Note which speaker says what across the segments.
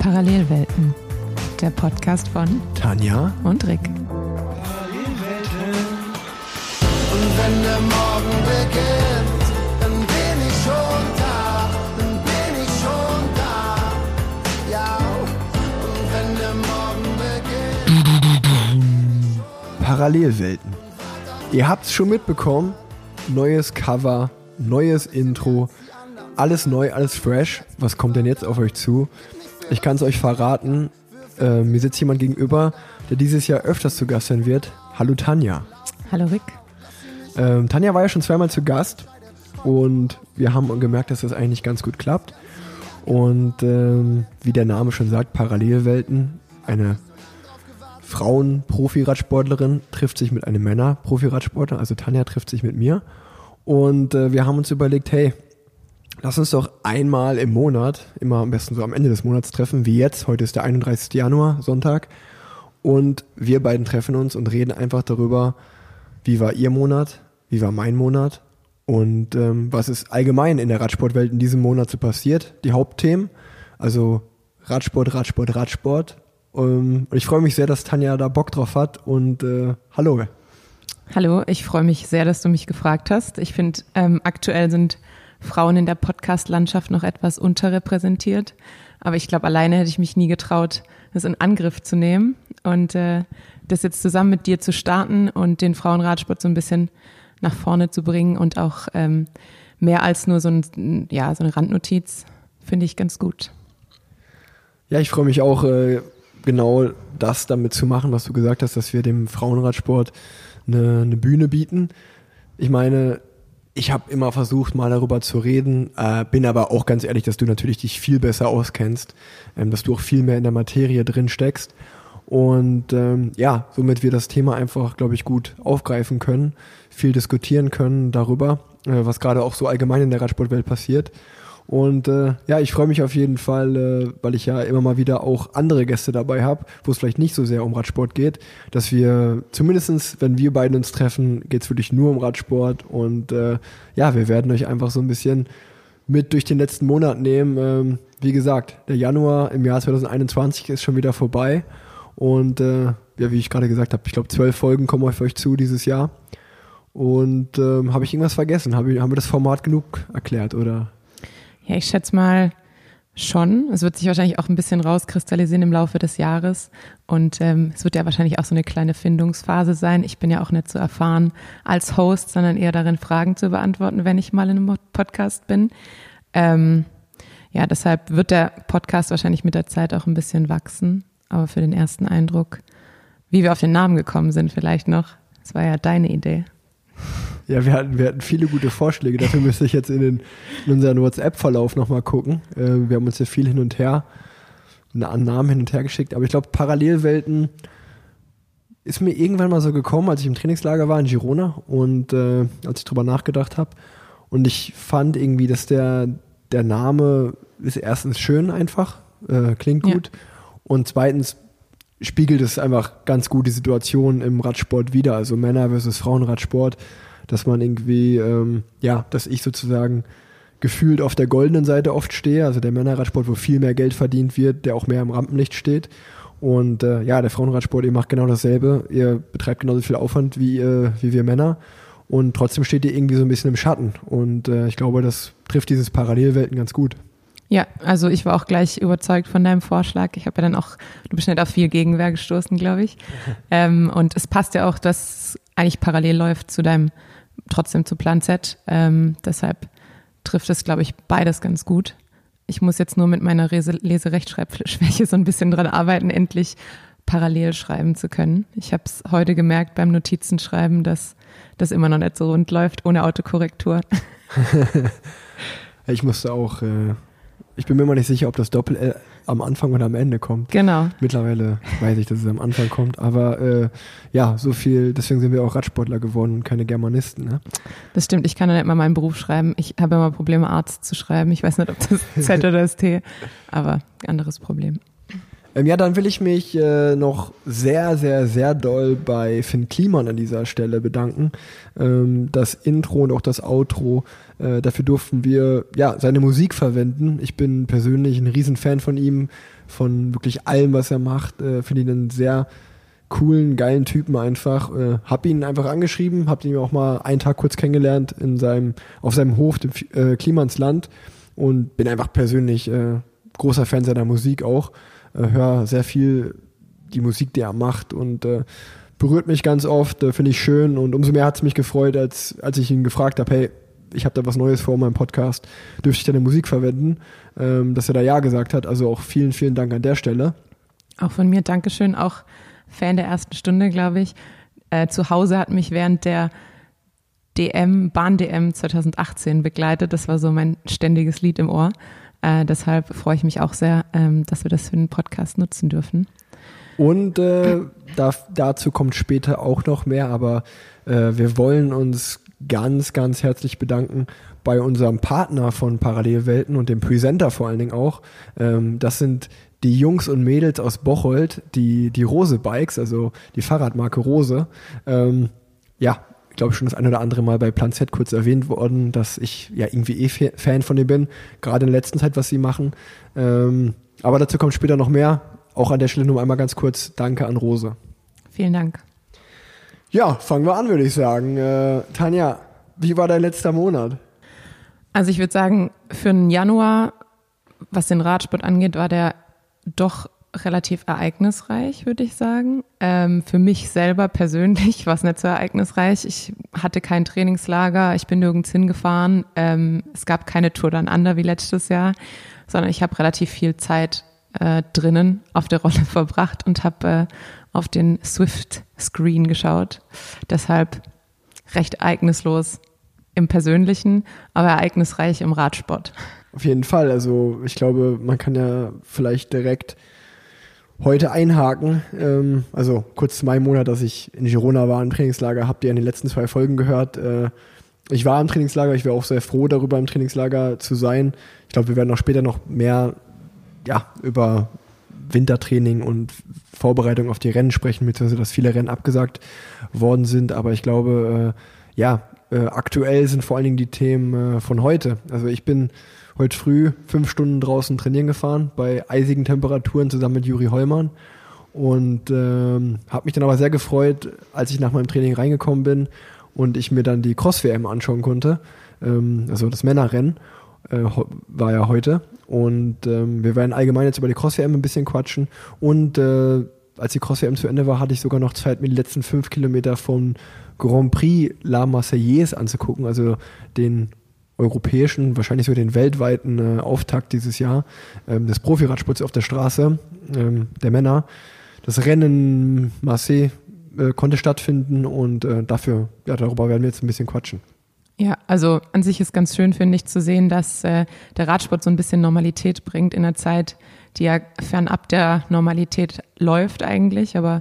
Speaker 1: Parallelwelten, der Podcast von
Speaker 2: Tanja
Speaker 1: und Rick.
Speaker 3: Und wenn der Morgen beginnt, dann bin ich schon da, dann bin ich schon da. Ja, und wenn der Morgen beginnt.
Speaker 2: Parallelwelten. Ihr habt's schon mitbekommen. Neues Cover, neues Intro, alles neu, alles fresh. Was kommt denn jetzt auf euch zu? Ich kann es euch verraten. Äh, mir sitzt jemand gegenüber, der dieses Jahr öfters zu Gast sein wird. Hallo Tanja.
Speaker 1: Hallo Rick.
Speaker 2: Ähm, Tanja war ja schon zweimal zu Gast und wir haben gemerkt, dass das eigentlich ganz gut klappt. Und ähm, wie der Name schon sagt, Parallelwelten. Eine Frauen-Profi-Radsportlerin trifft sich mit einem Männer-Profi-Radsportler, also Tanja trifft sich mit mir. Und äh, wir haben uns überlegt, hey, lass uns doch einmal im Monat, immer am besten so am Ende des Monats treffen, wie jetzt. Heute ist der 31. Januar, Sonntag. Und wir beiden treffen uns und reden einfach darüber, wie war ihr Monat, wie war mein Monat und ähm, was ist allgemein in der Radsportwelt in diesem Monat so passiert. Die Hauptthemen, also Radsport, Radsport, Radsport. Ähm, und ich freue mich sehr, dass Tanja da Bock drauf hat und äh, hallo.
Speaker 1: Hallo, ich freue mich sehr, dass du mich gefragt hast. Ich finde, ähm, aktuell sind Frauen in der Podcast-Landschaft noch etwas unterrepräsentiert. Aber ich glaube, alleine hätte ich mich nie getraut, das in Angriff zu nehmen und äh, das jetzt zusammen mit dir zu starten und den Frauenradsport so ein bisschen nach vorne zu bringen und auch ähm, mehr als nur so, ein, ja, so eine Randnotiz, finde ich ganz gut.
Speaker 2: Ja, ich freue mich auch, äh, genau das damit zu machen, was du gesagt hast, dass wir dem Frauenradsport eine, eine Bühne bieten. Ich meine, ich habe immer versucht, mal darüber zu reden, äh, bin aber auch ganz ehrlich, dass du natürlich dich viel besser auskennst, ähm, dass du auch viel mehr in der Materie drin steckst. Und ähm, ja, somit wir das Thema einfach, glaube ich, gut aufgreifen können, viel diskutieren können darüber, äh, was gerade auch so allgemein in der Radsportwelt passiert. Und äh, ja, ich freue mich auf jeden Fall, äh, weil ich ja immer mal wieder auch andere Gäste dabei habe, wo es vielleicht nicht so sehr um Radsport geht, dass wir zumindestens, wenn wir beiden uns treffen, geht es wirklich nur um Radsport. Und äh, ja, wir werden euch einfach so ein bisschen mit durch den letzten Monat nehmen. Ähm, wie gesagt, der Januar im Jahr 2021 ist schon wieder vorbei. Und äh, ja, wie ich gerade gesagt habe, ich glaube, zwölf Folgen kommen auf euch zu dieses Jahr. Und ähm, habe ich irgendwas vergessen? Hab ich, haben wir das Format genug erklärt, oder?
Speaker 1: Ja, ich schätze mal schon. Es wird sich wahrscheinlich auch ein bisschen rauskristallisieren im Laufe des Jahres. Und ähm, es wird ja wahrscheinlich auch so eine kleine Findungsphase sein. Ich bin ja auch nicht so erfahren als Host, sondern eher darin, Fragen zu beantworten, wenn ich mal in einem Podcast bin. Ähm, ja, deshalb wird der Podcast wahrscheinlich mit der Zeit auch ein bisschen wachsen. Aber für den ersten Eindruck, wie wir auf den Namen gekommen sind, vielleicht noch. Das war ja deine Idee.
Speaker 2: Ja, wir hatten, wir hatten viele gute Vorschläge. Dafür müsste ich jetzt in, den, in unseren WhatsApp-Verlauf nochmal gucken. Äh, wir haben uns ja viel hin und her, an Namen hin und her geschickt. Aber ich glaube, Parallelwelten ist mir irgendwann mal so gekommen, als ich im Trainingslager war in Girona und äh, als ich drüber nachgedacht habe. Und ich fand irgendwie, dass der, der Name ist erstens schön einfach, äh, klingt gut. Ja. Und zweitens spiegelt es einfach ganz gut die Situation im Radsport wieder, also Männer versus Frauenradsport dass man irgendwie, ähm, ja, dass ich sozusagen gefühlt auf der goldenen Seite oft stehe, also der Männerradsport, wo viel mehr Geld verdient wird, der auch mehr im Rampenlicht steht. Und äh, ja, der Frauenradsport, ihr macht genau dasselbe, ihr betreibt genauso viel Aufwand wie, äh, wie wir Männer und trotzdem steht ihr irgendwie so ein bisschen im Schatten. Und äh, ich glaube, das trifft dieses Parallelwelten ganz gut.
Speaker 1: Ja, also ich war auch gleich überzeugt von deinem Vorschlag. Ich habe ja dann auch, du bist nicht auf viel Gegenwehr gestoßen, glaube ich. ähm, und es passt ja auch, dass eigentlich parallel läuft zu deinem trotzdem zu Plan Z. Ähm, deshalb trifft es, glaube ich, beides ganz gut. Ich muss jetzt nur mit meiner Leserechtschreibschwäche so ein bisschen dran arbeiten, endlich parallel schreiben zu können. Ich habe es heute gemerkt beim Notizenschreiben, dass das immer noch nicht so rund läuft ohne Autokorrektur.
Speaker 2: ich musste auch äh, ich bin mir immer nicht sicher, ob das Doppel-L am Anfang oder am Ende kommt.
Speaker 1: Genau.
Speaker 2: Mittlerweile weiß ich, dass es am Anfang kommt. Aber äh, ja, so viel, deswegen sind wir auch Radsportler geworden und keine Germanisten. Ne?
Speaker 1: Das stimmt, ich kann ja nicht mal meinen Beruf schreiben. Ich habe immer Probleme, Arzt zu schreiben. Ich weiß nicht, ob das Z oder das T, aber anderes Problem.
Speaker 2: Ähm, ja, dann will ich mich äh, noch sehr, sehr, sehr doll bei Finn Kliman an dieser Stelle bedanken. Ähm, das Intro und auch das Outro, äh, dafür durften wir ja seine Musik verwenden. Ich bin persönlich ein Riesenfan von ihm, von wirklich allem, was er macht. Äh, Finde ihn einen sehr coolen, geilen Typen einfach. Äh, hab ihn einfach angeschrieben, hab ihn auch mal einen Tag kurz kennengelernt in seinem, auf seinem Hof, dem äh, Klimansland und bin einfach persönlich äh, großer Fan seiner Musik auch. Äh, hör sehr viel die Musik, die er macht und äh, berührt mich ganz oft, äh, finde ich schön und umso mehr hat es mich gefreut, als, als ich ihn gefragt habe, hey, ich habe da was Neues vor meinem Podcast, dürfte ich deine Musik verwenden, ähm, dass er da Ja gesagt hat. Also auch vielen, vielen Dank an der Stelle.
Speaker 1: Auch von mir Dankeschön, auch Fan der ersten Stunde, glaube ich. Äh, zu Hause hat mich während der DM, Bahn-DM 2018 begleitet. Das war so mein ständiges Lied im Ohr. Äh, deshalb freue ich mich auch sehr, ähm, dass wir das für den Podcast nutzen dürfen.
Speaker 2: Und äh, da, dazu kommt später auch noch mehr, aber äh, wir wollen uns ganz, ganz herzlich bedanken bei unserem Partner von Parallelwelten und dem Presenter vor allen Dingen auch. Ähm, das sind die Jungs und Mädels aus Bocholt, die, die Rose Bikes, also die Fahrradmarke Rose. Ähm, ja, ich glaube schon das ein oder andere Mal bei Plan Z kurz erwähnt worden, dass ich ja irgendwie eh Fan von denen bin, gerade in der letzten Zeit, was sie machen. Ähm, aber dazu kommt später noch mehr. Auch an der Stelle nur einmal ganz kurz Danke an Rose.
Speaker 1: Vielen Dank.
Speaker 2: Ja, fangen wir an, würde ich sagen. Äh, Tanja, wie war dein letzter Monat?
Speaker 1: Also ich würde sagen, für den Januar, was den Radsport angeht, war der doch relativ ereignisreich, würde ich sagen. Ähm, für mich selber persönlich war es nicht so ereignisreich. Ich hatte kein Trainingslager, ich bin nirgends hingefahren. Ähm, es gab keine Tour dann under wie letztes Jahr, sondern ich habe relativ viel Zeit äh, drinnen auf der Rolle verbracht und habe äh, auf den Swift-Screen geschaut. Deshalb recht ereignislos im Persönlichen, aber ereignisreich im Radsport.
Speaker 2: Auf jeden Fall. Also ich glaube, man kann ja vielleicht direkt heute einhaken. Ähm, also kurz zu meinem Monat, dass ich in Girona war im Trainingslager, habt ihr in den letzten zwei Folgen gehört. Äh, ich war im Trainingslager, ich wäre auch sehr froh darüber, im Trainingslager zu sein. Ich glaube, wir werden auch später noch mehr ja, über Wintertraining und Vorbereitung auf die Rennen sprechen, beziehungsweise dass viele Rennen abgesagt worden sind. Aber ich glaube, äh, ja, äh, aktuell sind vor allen Dingen die Themen äh, von heute. Also ich bin heute früh fünf Stunden draußen trainieren gefahren bei eisigen Temperaturen zusammen mit Juri Hollmann. Und ähm, habe mich dann aber sehr gefreut, als ich nach meinem Training reingekommen bin und ich mir dann die Cross-WM anschauen konnte, ähm, also das Männerrennen äh, war ja heute. Und ähm, wir werden allgemein jetzt über die Cross-WM ein bisschen quatschen. Und äh, als die Cross-WM zu Ende war, hatte ich sogar noch Zeit, mir die letzten fünf Kilometer vom Grand Prix La Marseillaise anzugucken, also den europäischen, wahrscheinlich so den weltweiten äh, Auftakt dieses Jahr ähm, des Profiradsports auf der Straße ähm, der Männer. Das Rennen Marseille äh, konnte stattfinden und äh, dafür, ja, darüber werden wir jetzt ein bisschen quatschen.
Speaker 1: Ja, also an sich ist ganz schön, finde ich, zu sehen, dass äh, der Radsport so ein bisschen Normalität bringt in einer Zeit, die ja fernab der Normalität läuft eigentlich, aber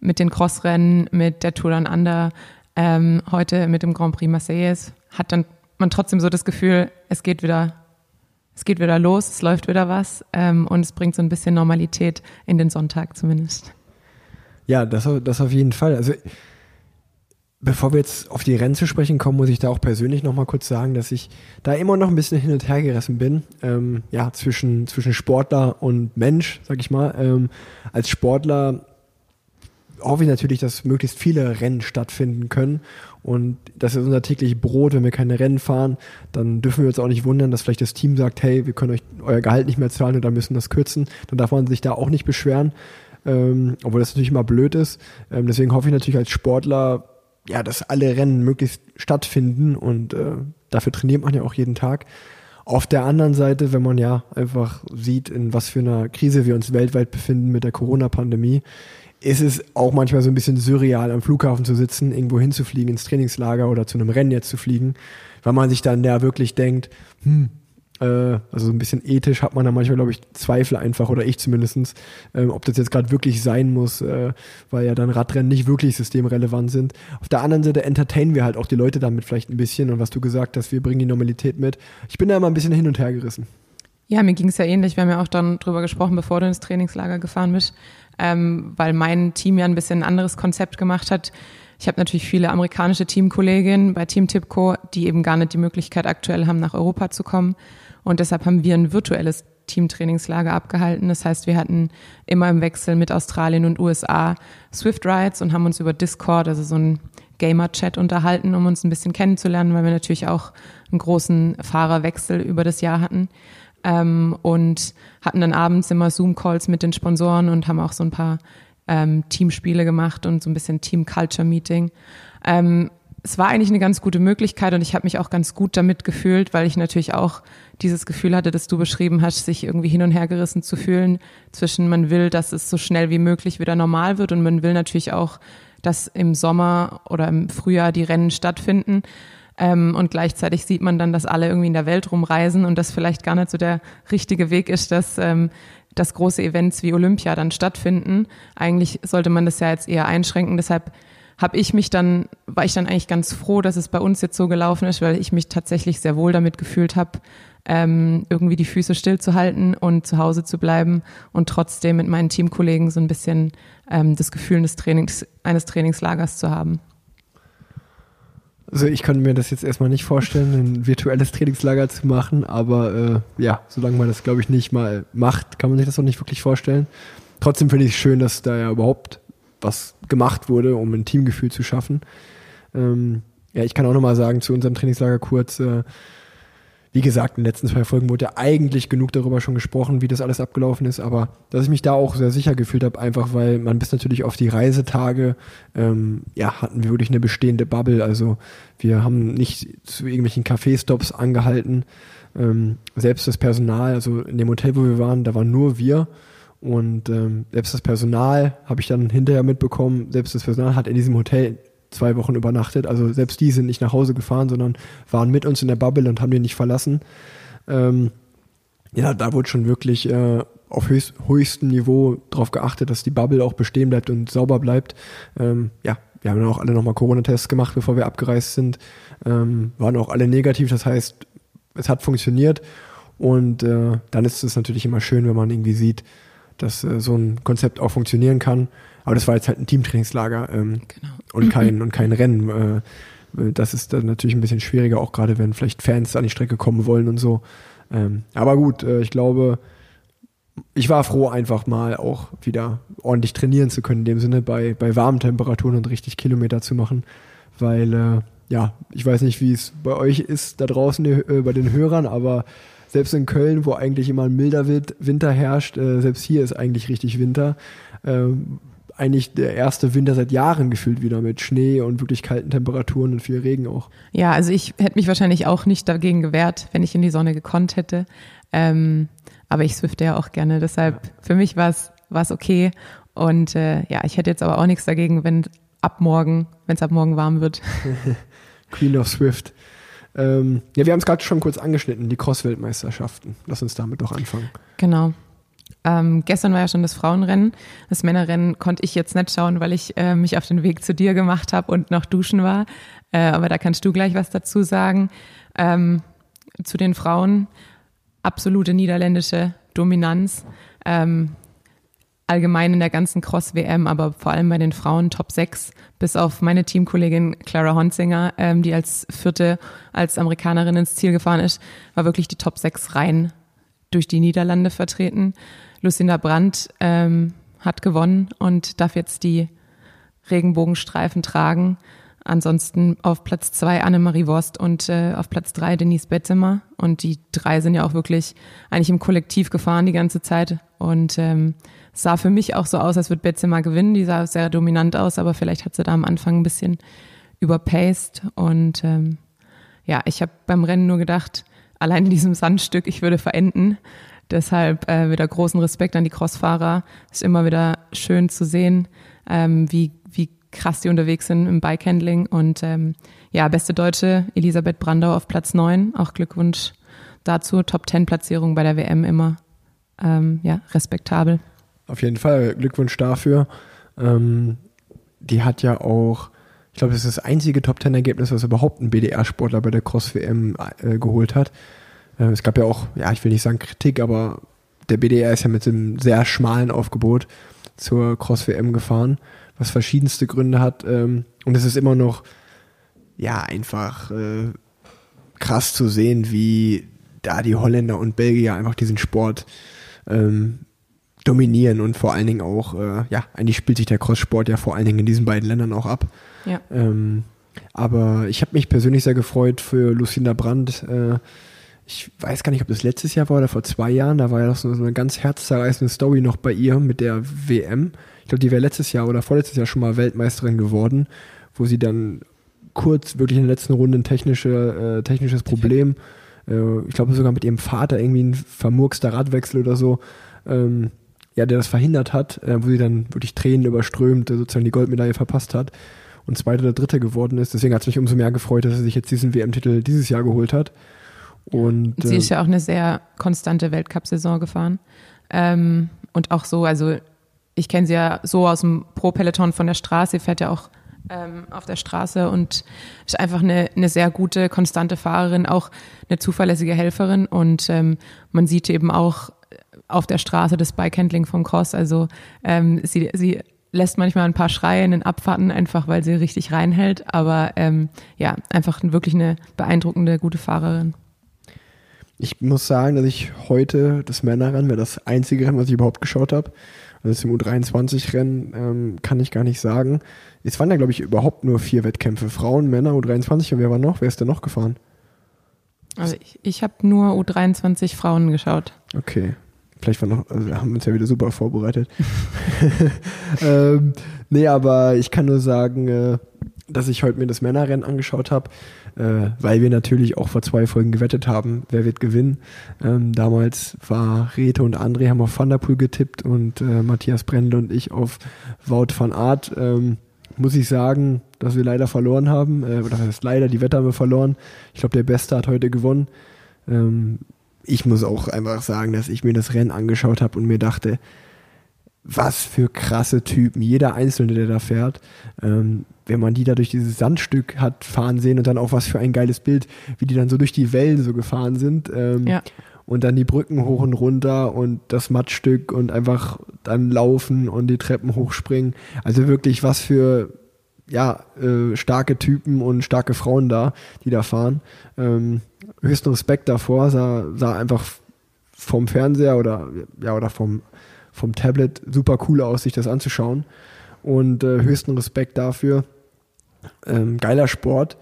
Speaker 1: mit den Crossrennen, mit der Tour Down Under, ähm, heute mit dem Grand Prix Marseilles, hat dann man trotzdem so das Gefühl, es geht wieder, es geht wieder los, es läuft wieder was ähm, und es bringt so ein bisschen Normalität in den Sonntag zumindest.
Speaker 2: Ja, das, das auf jeden Fall. Also bevor wir jetzt auf die Rennen zu sprechen kommen, muss ich da auch persönlich nochmal kurz sagen, dass ich da immer noch ein bisschen hin und her gerissen bin. Ähm, ja, zwischen, zwischen Sportler und Mensch, sag ich mal. Ähm, als Sportler hoffe ich natürlich, dass möglichst viele Rennen stattfinden können. Und das ist unser tägliches Brot. Wenn wir keine Rennen fahren, dann dürfen wir uns auch nicht wundern, dass vielleicht das Team sagt, hey, wir können euch euer Gehalt nicht mehr zahlen oder müssen das kürzen. Dann darf man sich da auch nicht beschweren. Ähm, obwohl das natürlich immer blöd ist. Ähm, deswegen hoffe ich natürlich als Sportler, ja, dass alle Rennen möglichst stattfinden und äh, dafür trainiert man ja auch jeden Tag. Auf der anderen Seite, wenn man ja einfach sieht, in was für einer Krise wir uns weltweit befinden mit der Corona-Pandemie, ist es auch manchmal so ein bisschen surreal, am Flughafen zu sitzen, irgendwo hinzufliegen, ins Trainingslager oder zu einem Rennen jetzt zu fliegen, weil man sich dann ja wirklich denkt, hm, äh, also so ein bisschen ethisch hat man da manchmal, glaube ich, Zweifel einfach, oder ich zumindestens, äh, ob das jetzt gerade wirklich sein muss, äh, weil ja dann Radrennen nicht wirklich systemrelevant sind. Auf der anderen Seite entertainen wir halt auch die Leute damit vielleicht ein bisschen und was du gesagt hast, wir bringen die Normalität mit. Ich bin da immer ein bisschen hin und her gerissen.
Speaker 1: Ja, mir ging es ja ähnlich. Wir haben ja auch dann drüber gesprochen, bevor du ins Trainingslager gefahren bist, ähm, weil mein Team ja ein bisschen ein anderes Konzept gemacht hat. Ich habe natürlich viele amerikanische Teamkolleginnen bei Team Tipco, die eben gar nicht die Möglichkeit aktuell haben, nach Europa zu kommen. Und deshalb haben wir ein virtuelles Teamtrainingslager abgehalten. Das heißt, wir hatten immer im Wechsel mit Australien und USA Swift Rides und haben uns über Discord, also so ein Gamer-Chat unterhalten, um uns ein bisschen kennenzulernen, weil wir natürlich auch einen großen Fahrerwechsel über das Jahr hatten. Ähm, und hatten dann abends immer Zoom-Calls mit den Sponsoren und haben auch so ein paar ähm, Teamspiele gemacht und so ein bisschen Team-Culture-Meeting. Ähm, es war eigentlich eine ganz gute Möglichkeit und ich habe mich auch ganz gut damit gefühlt, weil ich natürlich auch dieses Gefühl hatte, das du beschrieben hast, sich irgendwie hin und her gerissen zu fühlen zwischen man will, dass es so schnell wie möglich wieder normal wird und man will natürlich auch, dass im Sommer oder im Frühjahr die Rennen stattfinden. Ähm, und gleichzeitig sieht man dann, dass alle irgendwie in der Welt rumreisen und das vielleicht gar nicht so der richtige Weg ist, dass ähm, dass große Events wie Olympia dann stattfinden. Eigentlich sollte man das ja jetzt eher einschränken. Deshalb habe ich mich dann, war ich dann eigentlich ganz froh, dass es bei uns jetzt so gelaufen ist, weil ich mich tatsächlich sehr wohl damit gefühlt habe, ähm, irgendwie die Füße stillzuhalten und zu Hause zu bleiben und trotzdem mit meinen Teamkollegen so ein bisschen ähm, das Gefühl des Trainings, eines Trainingslagers zu haben.
Speaker 2: Also ich kann mir das jetzt erstmal nicht vorstellen, ein virtuelles Trainingslager zu machen, aber äh, ja, solange man das, glaube ich, nicht mal macht, kann man sich das auch nicht wirklich vorstellen. Trotzdem finde ich es schön, dass da ja überhaupt was gemacht wurde, um ein Teamgefühl zu schaffen. Ähm, ja, ich kann auch nochmal sagen zu unserem Trainingslager kurz, äh, wie gesagt, in den letzten zwei Folgen wurde ja eigentlich genug darüber schon gesprochen, wie das alles abgelaufen ist, aber dass ich mich da auch sehr sicher gefühlt habe, einfach weil man bis natürlich auf die Reisetage, ähm, ja, hatten wir wirklich eine bestehende Bubble. Also wir haben nicht zu irgendwelchen Café-Stops angehalten. Ähm, selbst das Personal, also in dem Hotel, wo wir waren, da waren nur wir. Und ähm, selbst das Personal habe ich dann hinterher mitbekommen, selbst das Personal hat in diesem Hotel zwei Wochen übernachtet. Also selbst die sind nicht nach Hause gefahren, sondern waren mit uns in der Bubble und haben den nicht verlassen. Ähm, ja, da wurde schon wirklich äh, auf höchst, höchstem Niveau darauf geachtet, dass die Bubble auch bestehen bleibt und sauber bleibt. Ähm, ja, wir haben dann auch alle nochmal Corona-Tests gemacht, bevor wir abgereist sind. Ähm, waren auch alle negativ, das heißt, es hat funktioniert. Und äh, dann ist es natürlich immer schön, wenn man irgendwie sieht, dass äh, so ein Konzept auch funktionieren kann. Aber das war jetzt halt ein Teamtrainingslager ähm, genau. und, kein, und kein Rennen. Äh, das ist dann natürlich ein bisschen schwieriger, auch gerade wenn vielleicht Fans an die Strecke kommen wollen und so. Ähm, aber gut, äh, ich glaube, ich war froh, einfach mal auch wieder ordentlich trainieren zu können, in dem Sinne bei, bei warmen Temperaturen und richtig Kilometer zu machen, weil äh, ja, ich weiß nicht, wie es bei euch ist da draußen äh, bei den Hörern, aber selbst in Köln, wo eigentlich immer ein milder Winter herrscht, äh, selbst hier ist eigentlich richtig Winter. Ähm, eigentlich der erste Winter seit Jahren gefühlt wieder mit Schnee und wirklich kalten Temperaturen und viel Regen auch.
Speaker 1: Ja, also ich hätte mich wahrscheinlich auch nicht dagegen gewehrt, wenn ich in die Sonne gekonnt hätte. Ähm, aber ich swifte ja auch gerne, deshalb ja. für mich war es okay. Und äh, ja, ich hätte jetzt aber auch nichts dagegen, wenn ab morgen, wenn es ab morgen warm wird.
Speaker 2: Queen of Swift. Ähm, ja, wir haben es gerade schon kurz angeschnitten, die Cross-Weltmeisterschaften. Lass uns damit doch anfangen.
Speaker 1: Genau. Ähm, gestern war ja schon das Frauenrennen. Das Männerrennen konnte ich jetzt nicht schauen, weil ich äh, mich auf den Weg zu dir gemacht habe und noch duschen war. Äh, aber da kannst du gleich was dazu sagen. Ähm, zu den Frauen absolute niederländische Dominanz. Ähm, allgemein in der ganzen Cross-WM, aber vor allem bei den Frauen Top 6, bis auf meine Teamkollegin Clara Honzinger, ähm, die als vierte, als Amerikanerin ins Ziel gefahren ist, war wirklich die Top 6 rein durch die Niederlande vertreten. Lucinda Brandt ähm, hat gewonnen und darf jetzt die Regenbogenstreifen tragen. Ansonsten auf Platz zwei Annemarie Worst und äh, auf Platz drei Denise Betzemer. Und die drei sind ja auch wirklich eigentlich im Kollektiv gefahren die ganze Zeit. Und ähm, sah für mich auch so aus, als würde Betzemer gewinnen. Die sah sehr dominant aus, aber vielleicht hat sie da am Anfang ein bisschen überpaced. Und ähm, ja, ich habe beim Rennen nur gedacht, allein in diesem Sandstück, ich würde verenden. Deshalb äh, wieder großen Respekt an die Crossfahrer. Ist immer wieder schön zu sehen, ähm, wie, wie krass die unterwegs sind im Bikehandling. Und ähm, ja, beste Deutsche Elisabeth Brandau auf Platz 9. Auch Glückwunsch dazu. Top 10 Platzierung bei der WM immer. Ähm, ja, respektabel.
Speaker 2: Auf jeden Fall Glückwunsch dafür. Ähm, die hat ja auch, ich glaube, das ist das einzige Top 10 Ergebnis, was überhaupt ein BDR-Sportler bei der Cross WM äh, geholt hat. Äh, es gab ja auch, ja, ich will nicht sagen Kritik, aber der BDR ist ja mit einem sehr schmalen Aufgebot zur Cross-WM gefahren, was verschiedenste Gründe hat. Ähm, und es ist immer noch, ja, einfach äh, krass zu sehen, wie da die Holländer und Belgier einfach diesen Sport ähm, dominieren und vor allen Dingen auch, äh, ja, eigentlich spielt sich der Cross-Sport ja vor allen Dingen in diesen beiden Ländern auch ab.
Speaker 1: Ja.
Speaker 2: Ähm, aber ich habe mich persönlich sehr gefreut für Lucinda Brandt. Äh, ich weiß gar nicht, ob das letztes Jahr war oder vor zwei Jahren. Da war ja noch so eine ganz herzzerreißende Story noch bei ihr mit der WM. Ich glaube, die wäre letztes Jahr oder vorletztes Jahr schon mal Weltmeisterin geworden, wo sie dann kurz wirklich in der letzten Runde ein technische, äh, technisches Problem, äh, ich glaube sogar mit ihrem Vater irgendwie ein vermurkster Radwechsel oder so, ähm, ja, der das verhindert hat, äh, wo sie dann wirklich Tränen überströmt, sozusagen die Goldmedaille verpasst hat und zweite oder dritte geworden ist. Deswegen hat es mich umso mehr gefreut, dass er sich jetzt diesen WM-Titel dieses Jahr geholt hat. Und,
Speaker 1: Und sie
Speaker 2: äh,
Speaker 1: ist ja auch eine sehr konstante Weltcup-Saison gefahren. Ähm, und auch so, also ich kenne sie ja so aus dem Pro-Peloton von der Straße, sie fährt ja auch ähm, auf der Straße und ist einfach eine, eine sehr gute, konstante Fahrerin, auch eine zuverlässige Helferin. Und ähm, man sieht eben auch auf der Straße das Bikehandling vom Cross. Also ähm, sie, sie lässt manchmal ein paar Schreie in den Abfahrten, einfach weil sie richtig reinhält. Aber ähm, ja, einfach wirklich eine beeindruckende, gute Fahrerin.
Speaker 2: Ich muss sagen, dass ich heute das Männerrennen wäre das einzige Rennen, was ich überhaupt geschaut habe. Also das im U23-Rennen ähm, kann ich gar nicht sagen. Es waren ja, glaube ich, überhaupt nur vier Wettkämpfe. Frauen, Männer, U23 und wer war noch? Wer ist denn noch gefahren?
Speaker 1: Also ich, ich habe nur U23 Frauen geschaut.
Speaker 2: Okay. Vielleicht war noch, also wir haben uns ja wieder super vorbereitet. ähm, nee, aber ich kann nur sagen, äh, dass ich heute mir das Männerrennen angeschaut habe, äh, weil wir natürlich auch vor zwei Folgen gewettet haben, wer wird gewinnen. Ähm, damals war Rete und André haben auf Van der Poel getippt und äh, Matthias Brendel und ich auf Wout van Aert. Ähm, muss ich sagen, dass wir leider verloren haben. Äh, oder das heißt leider, die Wette haben wir verloren. Ich glaube, der Beste hat heute gewonnen. Ähm, ich muss auch einfach sagen, dass ich mir das Rennen angeschaut habe und mir dachte, was für krasse Typen, jeder Einzelne, der da fährt. Ähm, wenn man die da durch dieses Sandstück hat fahren sehen und dann auch was für ein geiles Bild, wie die dann so durch die Wellen so gefahren sind. Ähm,
Speaker 1: Ja.
Speaker 2: Und dann die Brücken hoch und runter und das Mattstück und einfach dann laufen und die Treppen hochspringen. Also wirklich was für ja, äh, starke Typen und starke Frauen da, die da fahren. Ähm, höchsten Respekt davor, sah, sah einfach vom Fernseher oder ja oder vom, vom Tablet super cool aus, sich das anzuschauen. Und äh, höchsten Respekt dafür. Ähm, geiler Sport.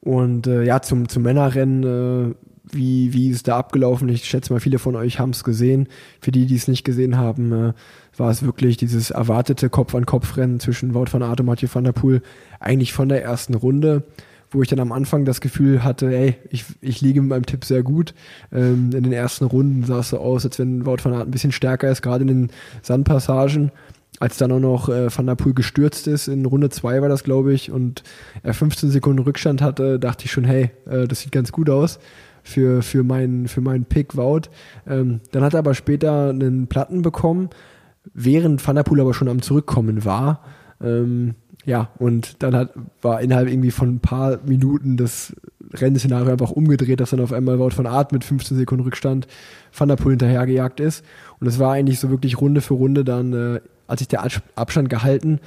Speaker 2: Und äh, ja, zum, zum Männerrennen, äh, wie, wie ist da abgelaufen? Ich schätze mal, viele von euch haben es gesehen. Für die, die es nicht gesehen haben, äh, war es wirklich dieses erwartete Kopf-an-Kopf-Rennen zwischen Wout van Aert und Mathieu van der Poel eigentlich von der ersten Runde, wo ich dann am Anfang das Gefühl hatte, ey, ich, ich liege mit meinem Tipp sehr gut. Ähm, in den ersten Runden sah es so aus, als wenn Wout van Aert ein bisschen stärker ist, gerade in den Sandpassagen. Als dann auch noch äh, Van der Poel gestürzt ist, in Runde zwei war das, glaube ich, und er 15 Sekunden Rückstand hatte, dachte ich schon, hey, äh, das sieht ganz gut aus für, für meinen, für meinen Pick Wout. Ähm, dann hat er aber später einen Platten bekommen, während Van der Poel aber schon am Zurückkommen war. Ähm, ja, und dann hat, war innerhalb irgendwie von ein paar Minuten das Rennszenario einfach umgedreht, dass dann auf einmal Wout von Art mit 15 Sekunden Rückstand Van der Poel hinterhergejagt ist. Und es war eigentlich so wirklich Runde für Runde dann, äh, hat sich der Abs- Abstand gehalten.